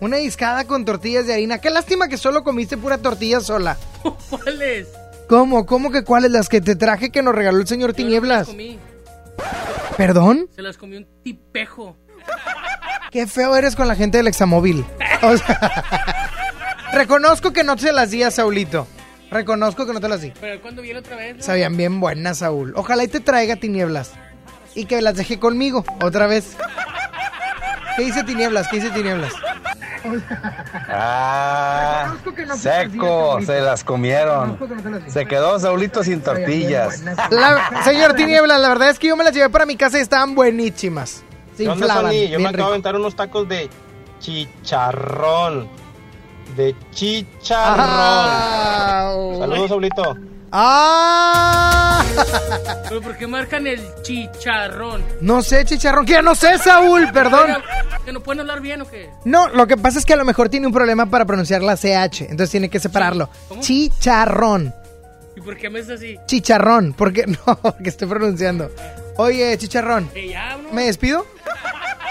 Una discada con tortillas de harina. Qué lástima que solo comiste pura tortilla sola. ¿Cuáles? ¿Cómo? ¿Cómo que cuáles? Las que te traje que nos regaló el señor Tinieblas. comí. ¿Perdón? Se las comió un tipejo. Qué feo eres con la gente del examóvil. O sea, reconozco que no te las di a Saulito. Reconozco que no te las di. Pero cuando viene otra vez. Sabían bien buenas, Saúl. Ojalá y te traiga tinieblas. Y que las deje conmigo otra vez. ¿Qué dice tinieblas? ¿Qué dice tinieblas? Ah, seco, se las comieron. Se quedó Saulito sin tortillas. La- señor Tinieblas, la verdad es que yo me las llevé para mi casa y estaban buenísimas. Se ¿Qué onda, inflaban. Yo me acabo de aventar unos tacos de chicharrón. De chicharrón. Ah, Saludos Saulito. ¡Ah! ¿Pero por qué marcan el chicharrón? No sé, chicharrón. ¿Qué? No sé, Saúl, perdón. ¿Que no pueden hablar bien o qué? No, lo que pasa es que a lo mejor tiene un problema para pronunciar la CH, entonces tiene que separarlo. ¿Cómo? Chicharrón. ¿Y por qué me es así? Chicharrón, porque no, que estoy pronunciando. Oye, chicharrón. Que ya, ¿no? ¿Me despido?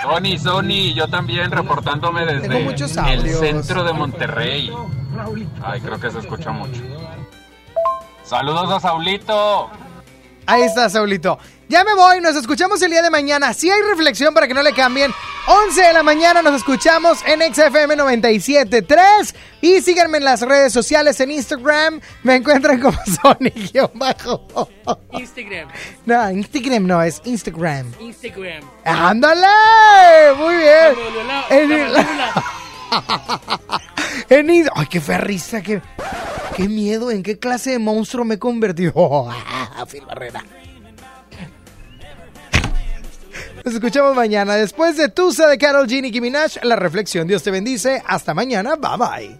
Sony, Sony, yo también reportándome desde Tengo muchos el centro de Monterrey. Ay, creo que se escucha mucho. Saludos a Saulito. Ahí está, Saulito. Ya me voy, nos escuchamos el día de mañana. Si hay reflexión para que no le cambien. 11 de la mañana nos escuchamos en XFM 97.3. Y síganme en las redes sociales en Instagram. Me encuentran como Sony-bajo. Instagram. No, Instagram no, es Instagram. Instagram. ¡Ándale! Muy bien. La- la mandíbula. en Ay, qué fea risa, qué, qué miedo, en qué clase de monstruo me he convertido. Phil Barrera. Nos escuchamos mañana. Después de Tusa de Carol G. Nicki Minaj, la reflexión. Dios te bendice. Hasta mañana. Bye bye.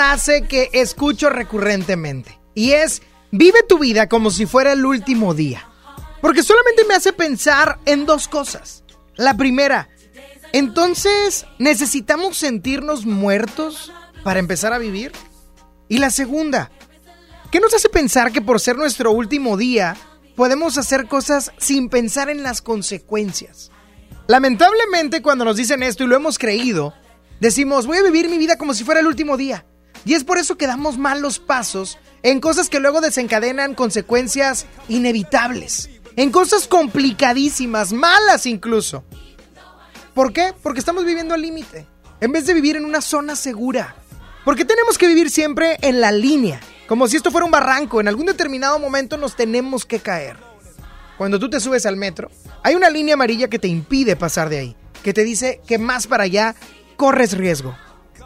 frase que escucho recurrentemente. Y es, vive tu vida como si fuera el último día. Porque solamente me hace pensar en dos cosas. La primera, entonces, ¿necesitamos sentirnos muertos para empezar a vivir? Y la segunda, ¿qué nos hace pensar que por ser nuestro último día podemos hacer cosas sin pensar en las consecuencias? Lamentablemente cuando nos dicen esto y lo hemos creído, decimos voy a vivir mi vida como si fuera el último día. Y es por eso que damos malos pasos en cosas que luego desencadenan consecuencias inevitables, en cosas complicadísimas, malas incluso. ¿Por qué? Porque estamos viviendo al límite, en vez de vivir en una zona segura. Porque tenemos que vivir siempre en la línea, como si esto fuera un barranco, en algún determinado momento nos tenemos que caer. Cuando tú te subes al metro, hay una línea amarilla que te impide pasar de ahí, que te dice que más para allá corres riesgo.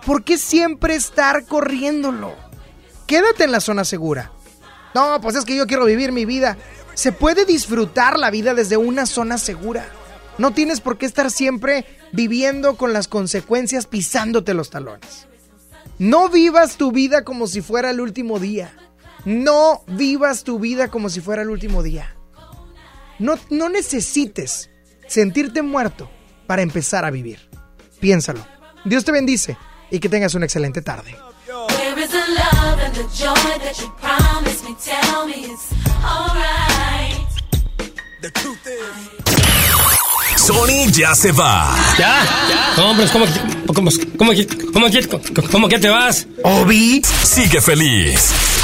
¿Por qué siempre estar corriéndolo? Quédate en la zona segura. No, pues es que yo quiero vivir mi vida. Se puede disfrutar la vida desde una zona segura. No tienes por qué estar siempre viviendo con las consecuencias pisándote los talones. No vivas tu vida como si fuera el último día. No vivas tu vida como si fuera el último día. No, no necesites sentirte muerto para empezar a vivir. Piénsalo. Dios te bendice y que tengas una excelente tarde. Sony ya se va. ¿Ya? ¿Ya? Hombre, ¿cómo, cómo, cómo, cómo, cómo, que te vas? Obi sigue feliz.